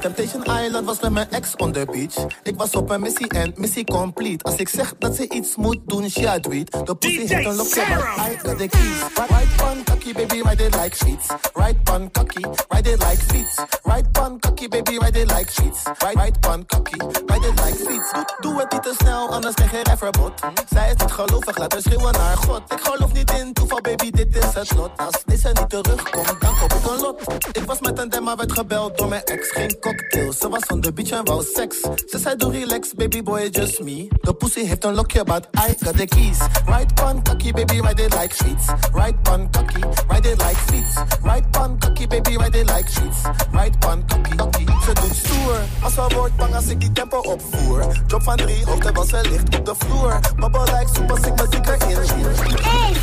Temptation Island was met mijn ex on the beach. Ik was op een missie en missie complete. Als ik zeg dat ze iets moet doen, she a do it. The pussy heeft een lokje, but I got the keys. Right on cocky, baby, ride it like sheets. Right on cocky, ride it like feet. Right on cocky, baby, ride it like sheets. Right, right on cocky, ride it like feet. Doe het niet te snel, anders krijg je rijverbod. Zij is niet gelovig, laat haar schreeuwen naar God. Ik geloof niet in toeval, baby, dit is het lot. Als deze niet terugkomt, dan koop ik een lot. Ik was met een demma, werd gebeld door mijn ex. Geen cocktail, ze was on the beach en wou seks. Ze zei doe relax, baby boy, just me. De pussy heeft een lokje, but I got the keys. Right on cocky, baby, ride it like sheets. Right on cocky, ride it like feet. Right on cocky, baby, ride it like sheets. Right on cocky, cocky. Ze doet stoer, als ze wordt bang als ik die tempo opvoer. Drop van drie hoog terwijl ze ligt op de vloer. Bubble like soep als ik muziek erin voer. Hey,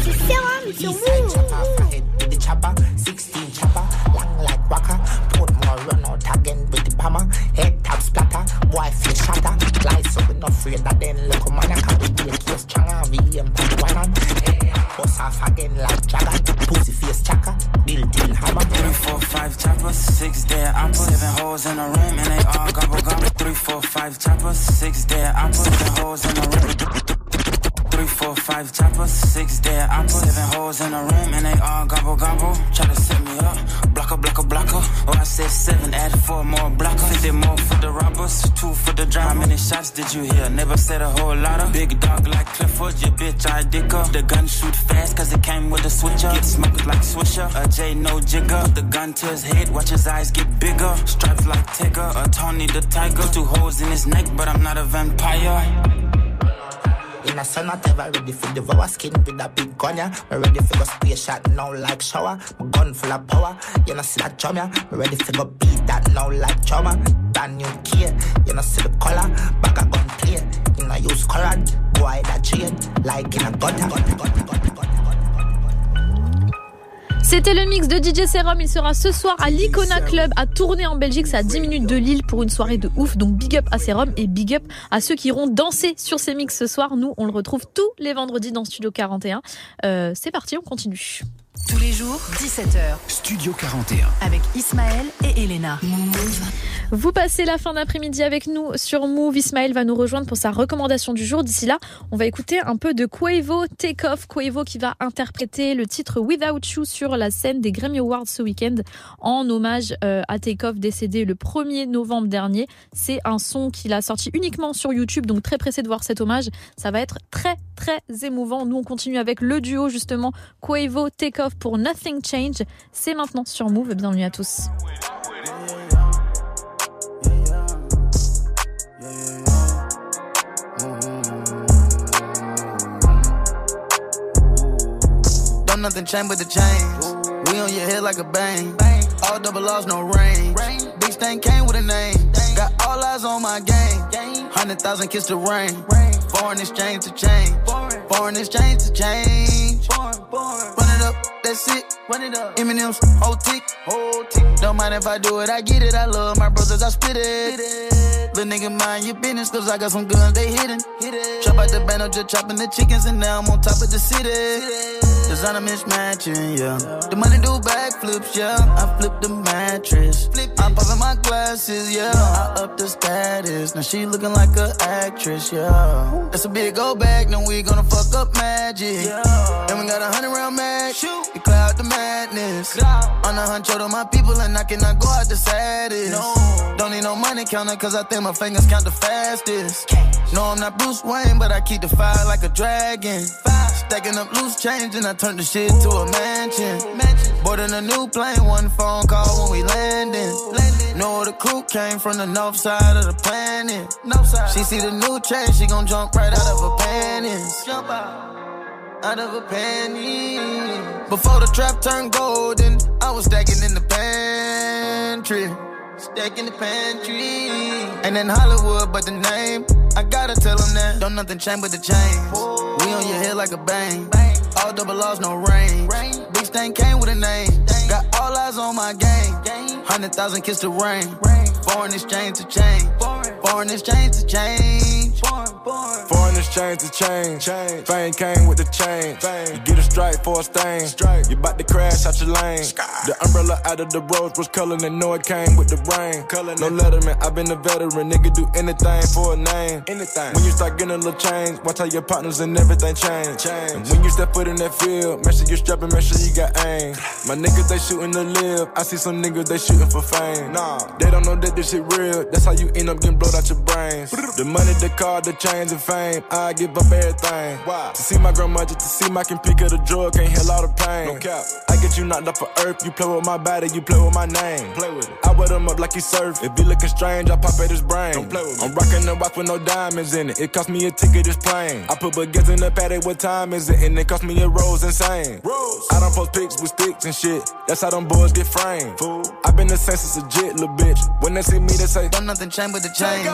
sur Move. with the chopper, 16 chopper, long like waka. Put more run out again hammer. Head tap splatter, boy feel shatter. Fly so we not afraid that then look man I can be the case stronger. VM put one on. Bust off again like jagger. Pussy face chaka, built in hammer. Three, four, five choppers, six dead apples, seven holes in a room, and they all gobble gobble. Three, four, five choppers, six dead apples, seven holes in a room. Three, four, five choppers, six dead apples, seven holes in a room, and they all gobble gobble. Try to set me up, blocker, blocker, blocker. Oh, I said seven, add four more blocker. Fifty more for the robbers, two for the drama. How many shots did you hear? Never said a whole lot of. Big dog like Clifford, your bitch, I dick up. The gun shoot fast, cause it came with a switcher. Get smoked like Swisher, a J, no jigger. Put the gun to his head, watch his eyes get bigger. Stripes like Tigger, a Tony the Tiger. Two holes in his neck, but I'm not a vampire. In a sun, not ever ready for devour skin with a big gun, yeah. Me ready for go space shot now like shower. My gun full of power, you know see that drum, yeah. Me ready for go beat that now like trauma. Brand new key, you know see the color. Back a gun play, you know use current. Boy that chain, like in a gutter, gutter, gutter, gutter. C'était le mix de DJ Serum. Il sera ce soir à l'Icona Club à tourner en Belgique. C'est à 10 minutes de Lille pour une soirée de ouf. Donc big up à Serum et big up à ceux qui iront danser sur ces mix ce soir. Nous, on le retrouve tous les vendredis dans Studio 41. Euh, c'est parti, on continue. Tous les jours, 17h. Studio 41. Avec Ismaël et Elena. Vous passez la fin d'après-midi avec nous sur Move. Ismaël va nous rejoindre pour sa recommandation du jour. D'ici là, on va écouter un peu de Quavo Take Off. Quavo qui va interpréter le titre Without You sur la scène des Grammy Awards ce week-end en hommage euh, à Take Off décédé le 1er novembre dernier. C'est un son qu'il a sorti uniquement sur YouTube, donc très pressé de voir cet hommage. Ça va être très très émouvant. Nous on continue avec le duo justement Quavo Take Off pour Nothing Change. C'est maintenant sur Move. Bienvenue à tous. Don't nothing change but the change. We on your head like a bang. All double R's, no range. Big stain came with a name. Got all eyes on my game. Hundred thousand kiss the rain. Foreign exchange to change. Foreign exchange to change. Born, born. Run it up, that's it. Run it up. Eminem's whole tick. Whole tick. Don't mind if I do it, I get it. I love my brothers, I spit it. Little nigga, mind your business, cause I got some guns, they hidden. Chop out the band, I'm just chopping the chickens, and now I'm on top of the city. Designer mismatching, yeah. The money do backflips, yeah. I flip the mattress. I'm popping my glasses, yeah. I up the status. Now she looking like a actress, yeah. That's a big go bag, now we gonna fuck up magic. And we got a hundred round mag. Shoot. You cloud the madness. On the hunt, to my people, and I cannot go out the saddest. Don't need no money counter, cause I think my fingers count the fastest. No, I'm not Bruce Wayne, but I keep the fire like a dragon. Stacking up loose change, and I turn the shit to a mansion. Boarding a new plane, one phone call when we landing. Know the crew came from the north side of the planet. She see the new change, she gon' jump right out of her panties. Jump out, out of her panties. Before the trap turned golden, I was stacking in the pantry. Stacking the pantry. Ain't in Hollywood, but the name. I gotta tell them that. Don't nothing change but the chains. We on your head like a bang. All double laws, no rain. Big stain came with a name. Got all eyes on my game. Hundred thousand kiss the rain. Foreign exchange to change. Foreign exchange to change. Foreign exchange to change. Fame came with the change. You get a strike for a stain. You bout to crash out your lane. The umbrella out of the rose was color and know it came with the rain. No letterman, i been a veteran. Nigga do anything for a name. Anything. When you start getting a little change, watch how your partners and everything change. And when you step foot in that field, make sure you strapping, make sure you got aim. My niggas, they shooting to live. I see some niggas, they shooting for fame. Nah, they don't know that this shit real. That's how you end up getting blowed out your brains. The money, the car, the chains, and fame. I give up everything. Why? To see my grandma, just to see my can pick of the drug, can't heal all the pain. No cap. I get you knocked off for earth. You play with my body, you play with my name. Play with it. I wet him up like he surf. If he looking strange, I pop at his brain. Don't play with me. I'm rocking the watch with no diamonds in it. It cost me a ticket, this plane. I put baguettes in the paddock, what time is it? And it cost me a rose insane. Rose. I don't post pics with sticks and shit. That's how them boys get framed. Fool. I been the same since a jit, little bitch. When they see me, they say, Don't nothing change but the chains.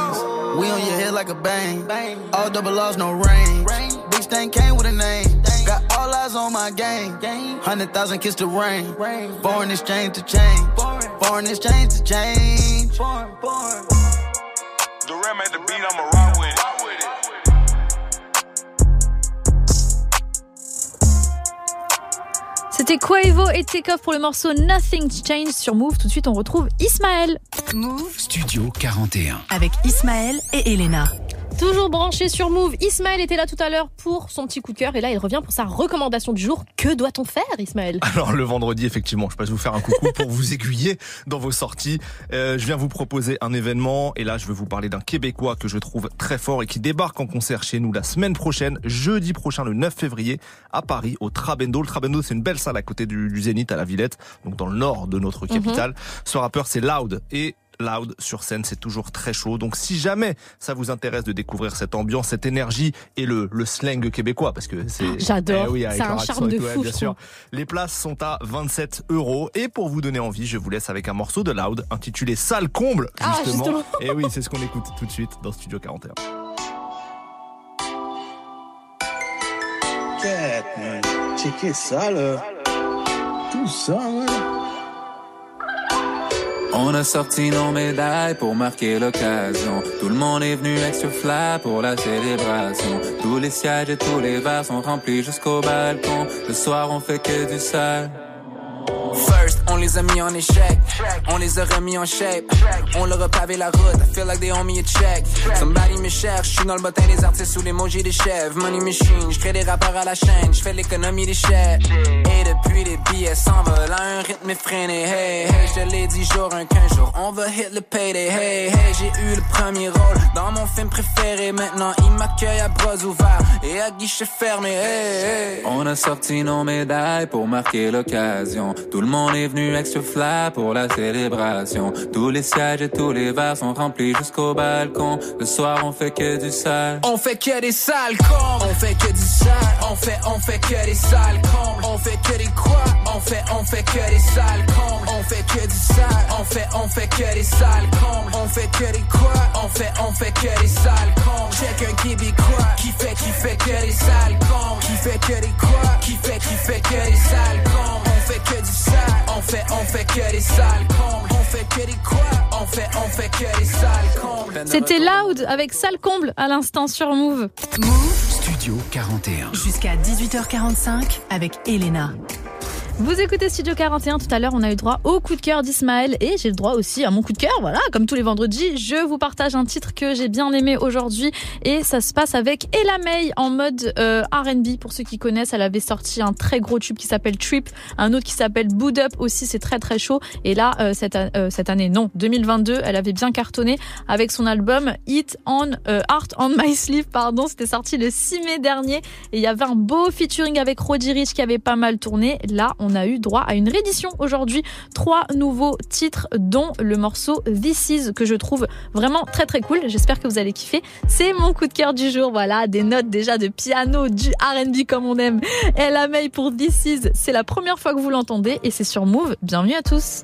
We on your head like a bang. All double laws, no range. Big stain came with a name. Got all eyes on my game. Hundred thousand kiss the rain. Foreign exchange to change. Foreign exchange to change. Durant made the beat, I'ma rock with it. C'était Quavo et Takeoff pour le morceau Nothing Change sur Move. Tout de suite, on retrouve Ismaël. Move Studio 41. avec Ismaël et Elena. Toujours branché sur Move. Ismaël était là tout à l'heure pour son petit coup de cœur et là, il revient pour sa recommandation du jour. Que doit-on faire, Ismaël? Alors le vendredi, effectivement, je passe vous faire un coucou pour vous aiguiller dans vos sorties. Euh, je viens vous proposer un événement et là, je vais vous parler d'un Québécois que je trouve très fort et qui débarque en concert chez nous la semaine prochaine, jeudi prochain, le 9 février, à Paris, au Trabendo. Le Trabendo, c'est une belle salle à côté du, du Zénith à la Villette, donc dans le nord de notre capitale. Ce rappeur, c'est Loud et Loud sur scène, c'est toujours très chaud. Donc si jamais ça vous intéresse de découvrir cette ambiance, cette énergie et le, le slang québécois, parce que c'est... J'adore. Eh oui, C'est leur un charme et de tout, ouais, fou, bien sûr. Les places sont à 27 euros. Et pour vous donner envie, je vous laisse avec un morceau de Loud intitulé Salle Comble, Ah, justement. Et oui, c'est ce qu'on écoute tout de suite dans Studio 41. Quête, man. Checkez ça, là? Tout ça, ouais. On a sorti nos médailles pour marquer l'occasion. Tout le monde est venu extra fly pour la célébration. Tous les sièges et tous les verres sont remplis jusqu'au balcon. Ce soir, on fait que du sale. On les a mis en échec. On les a remis en shape. On leur a pavé la route. I feel like they owe me a check. Somebody me cherche. Je suis dans le bottin des artistes sous l'emoji des chefs. Money machine. Je crée des rappeurs à la chaîne. Je fais l'économie des chefs. Et depuis les billets s'envolent à un rythme effréné. Hey, hey, je l'ai dit jour un qu'un jour. On va hit le payday. Hey, hey, j'ai eu le premier rôle dans mon film préféré. Maintenant, il m'accueille à bras ouverts et à guichet fermé. Hey, hey. On a sorti nos médailles pour marquer l'occasion. Tout le monde est venu tenue extra fly pour la célébration. Tous les sièges et tous les verres sont remplis jusqu'au balcon. Le soir, on fait que du sale. On fait que des sales cons, on fait que du sale, on fait, on fait que des sales combles, on fait que des quoi, on fait, on fait que des sales combles, on fait que du sale, on fait, on fait que des sales combles, on fait que des quoi, on fait, on fait que des sales chacun qui dit quoi, qui fait, qui fait que des sales combles, qui fait que des quoi, qui fait, qui fait que des sales on fait que du sale, on fait, on fait que des sales combles, on fait que des quoi, on fait, on fait que des sales combles. C'était Loud avec Sale Comble à l'instant sur Move. Studio 41. Jusqu'à 18h45 avec Elena. Vous écoutez Studio 41, tout à l'heure on a eu droit au coup de cœur d'Ismaël et j'ai le droit aussi à mon coup de cœur, voilà, comme tous les vendredis, je vous partage un titre que j'ai bien aimé aujourd'hui et ça se passe avec Ella May en mode euh, R&B, pour ceux qui connaissent, elle avait sorti un très gros tube qui s'appelle Trip, un autre qui s'appelle Boot Up aussi, c'est très très chaud. Et là, euh, cette, euh, cette année, non, 2022, elle avait bien cartonné avec son album Hit on euh, Art on My Sleeve, pardon, c'était sorti le 6 mai dernier. Et il y avait un beau featuring avec Roddy Rich qui avait pas mal tourné, là a eu droit à une réédition aujourd'hui. Trois nouveaux titres, dont le morceau This Is, que je trouve vraiment très très cool. J'espère que vous allez kiffer. C'est mon coup de cœur du jour. Voilà, des notes déjà de piano, du RB comme on aime. Ella May pour This Is, c'est la première fois que vous l'entendez et c'est sur Move. Bienvenue à tous.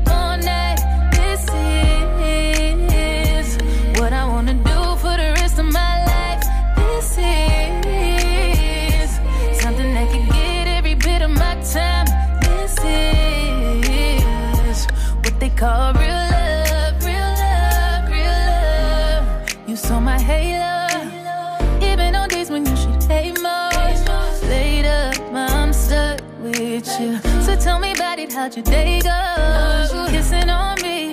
it, how'd your day go? Kissing on me,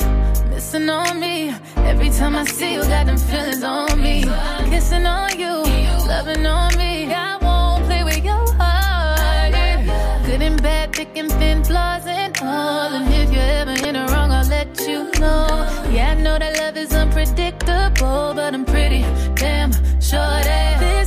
missing on me. Every time I see you, got them feelings on me. Kissing on you, loving on me. I won't play with your heart. Good and bad, thick and thin, flaws and all. And if you're ever in the wrong, I'll let you know. Yeah, I know that love is unpredictable, but I'm pretty damn sure that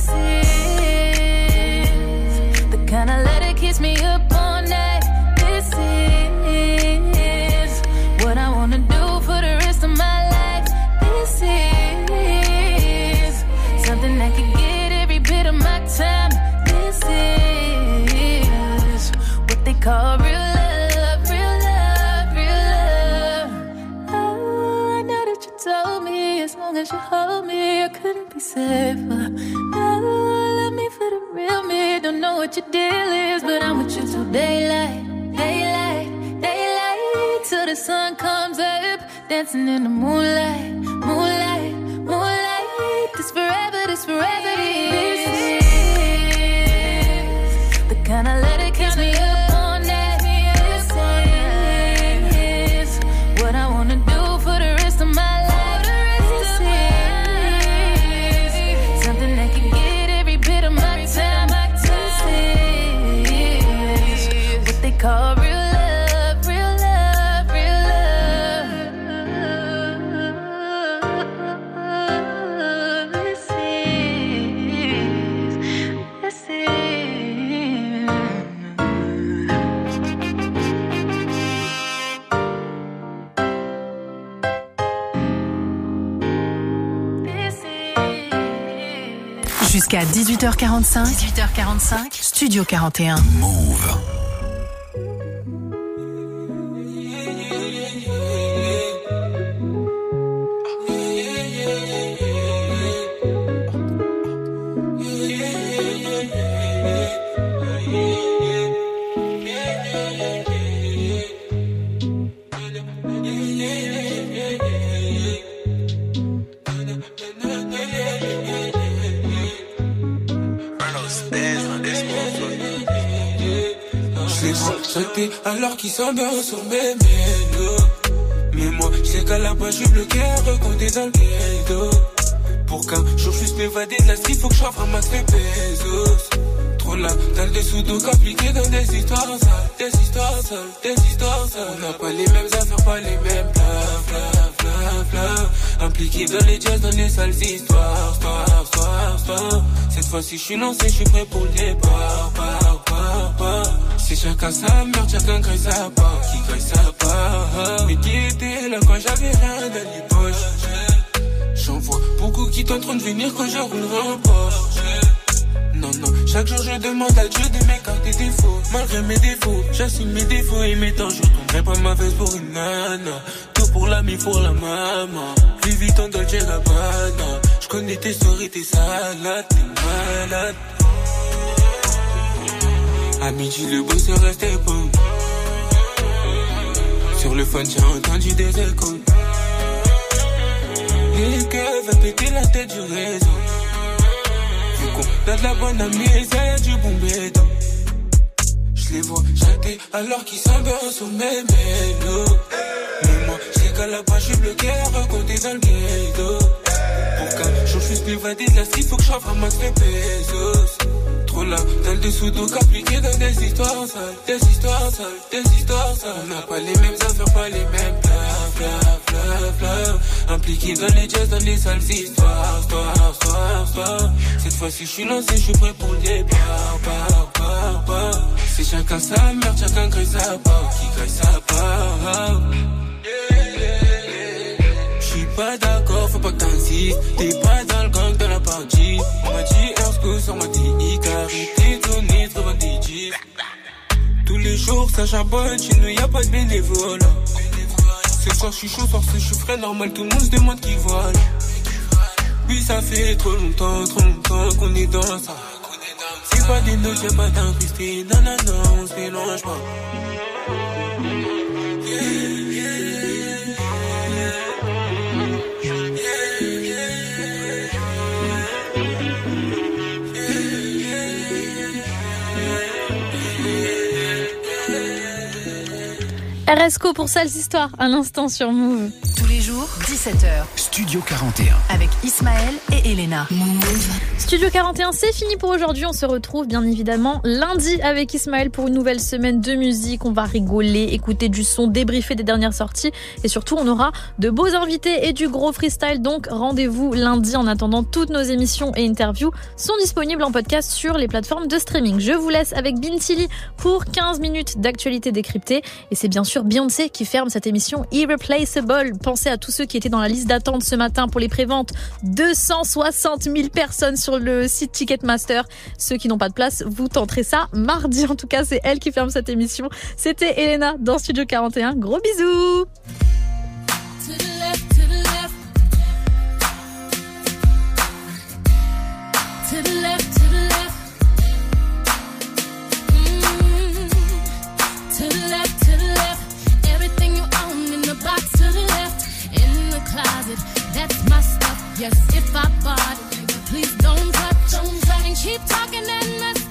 safer. Oh, love me for the real me. Don't know what your deal is, but I'm with you till daylight, daylight, daylight. Till the sun comes up, dancing in the moonlight, moonlight, moonlight. This forever, this forever. Jusqu'à 18h45. 18h45. Studio 41. Move. Alors qu'ils sont bien sur mes mélos. Mais moi, je sais qu'à la base, je suis bloqué à recompter dans le ghetto. Pour qu'un jour je puisse m'évader de la street, faut que je un max les pesos. Trop là, t'as des sous compliqués dans des histoires sales, des histoires sales, des histoires sales. On n'a pas les mêmes affaires, pas les mêmes bla bla bla bla. Impliqué dans les jazz, dans les sales histoires, histoires, histoires, histoires. Cette fois-ci, je suis lancé, je suis prêt pour le départ, par, par, par. C'est chacun sa merde, chacun crée sa part, qui crée sa part. Mais qui était là quand j'avais rien dans les poches? J'en vois beaucoup qui tentent de venir quand je en Porsche. Non, non, chaque jour je demande à Dieu de m'écarter des défauts. Malgré mes défauts, j'assume mes défauts et mes temps. Je tomberai pas ma veste pour une nana. Tout pour l'ami, pour la maman. Vite en Dolce Gabbana. Je connais tes stories, tes salades, t'es malade. À midi, le boss est resté bon. Sur le phone, j'ai entendu des échos. Les keufs veulent péter la tête du réseau. Du coup, t'as de la bonne amie, a du bon béton. Je les vois chanter alors qu'ils bien sur mes mélos. Mais moi, sais qu'à la base, je suis bloqué à raconter dans le ghetto. Pour qu'un jour je puisse m'évader de la faut que je un max les pesos. Dans le dessous d'eau appliqué dans des histoires sales, des histoires sales, des histoires sales. On n'a pas les mêmes affaires, pas les mêmes bla bla bla bla. Impliqué dans les jazz, dans les sales histoires, histoires, histoires, histoires. Cette fois-ci, je suis lancé, je suis prêt pour le départ, par, par, par. C'est chacun sa merde, chacun crée sa part, qui crée sa part. Pas d'accord, faut pas que t'insistes. T'es pas dans le gang de la partie. On m'a dit Ersko sur ma Carré, t'es donné, trop bon DJ. Tous les jours, ça charbonne, chez nous y'a pas de bénévoles. Ce soir, j'suis chaud, soir, je suis frais, normal, tout le monde se demande qui vole. Oui, ça fait trop longtemps, trop longtemps qu'on est dans ça. C'est pas des notes, y'a pas d'incrusté. Non, non, non, on se mélange pas. RSCO pour Sales Histoire, un instant sur Move. Tous les jours, 17h. Studio 41. Avec Ismaël et Elena. Studio 41, c'est fini pour aujourd'hui. On se retrouve bien évidemment lundi avec Ismaël pour une nouvelle semaine de musique. On va rigoler, écouter du son, débriefer des dernières sorties et surtout on aura de beaux invités et du gros freestyle. Donc rendez-vous lundi. En attendant, toutes nos émissions et interviews sont disponibles en podcast sur les plateformes de streaming. Je vous laisse avec Bintili pour 15 minutes d'actualité décryptée et c'est bien sûr Beyoncé qui ferme cette émission Irreplaceable. Pensez à tous ceux qui étaient dans la liste d'attente ce matin pour les préventes. 260 000 personnes sur le site Ticketmaster. Ceux qui n'ont pas de place, vous tenterez ça mardi. En tout cas, c'est elle qui ferme cette émission. C'était Elena dans Studio 41. Gros bisous Yes, if I bought please don't touch. Don't touch. And keep talking and mess,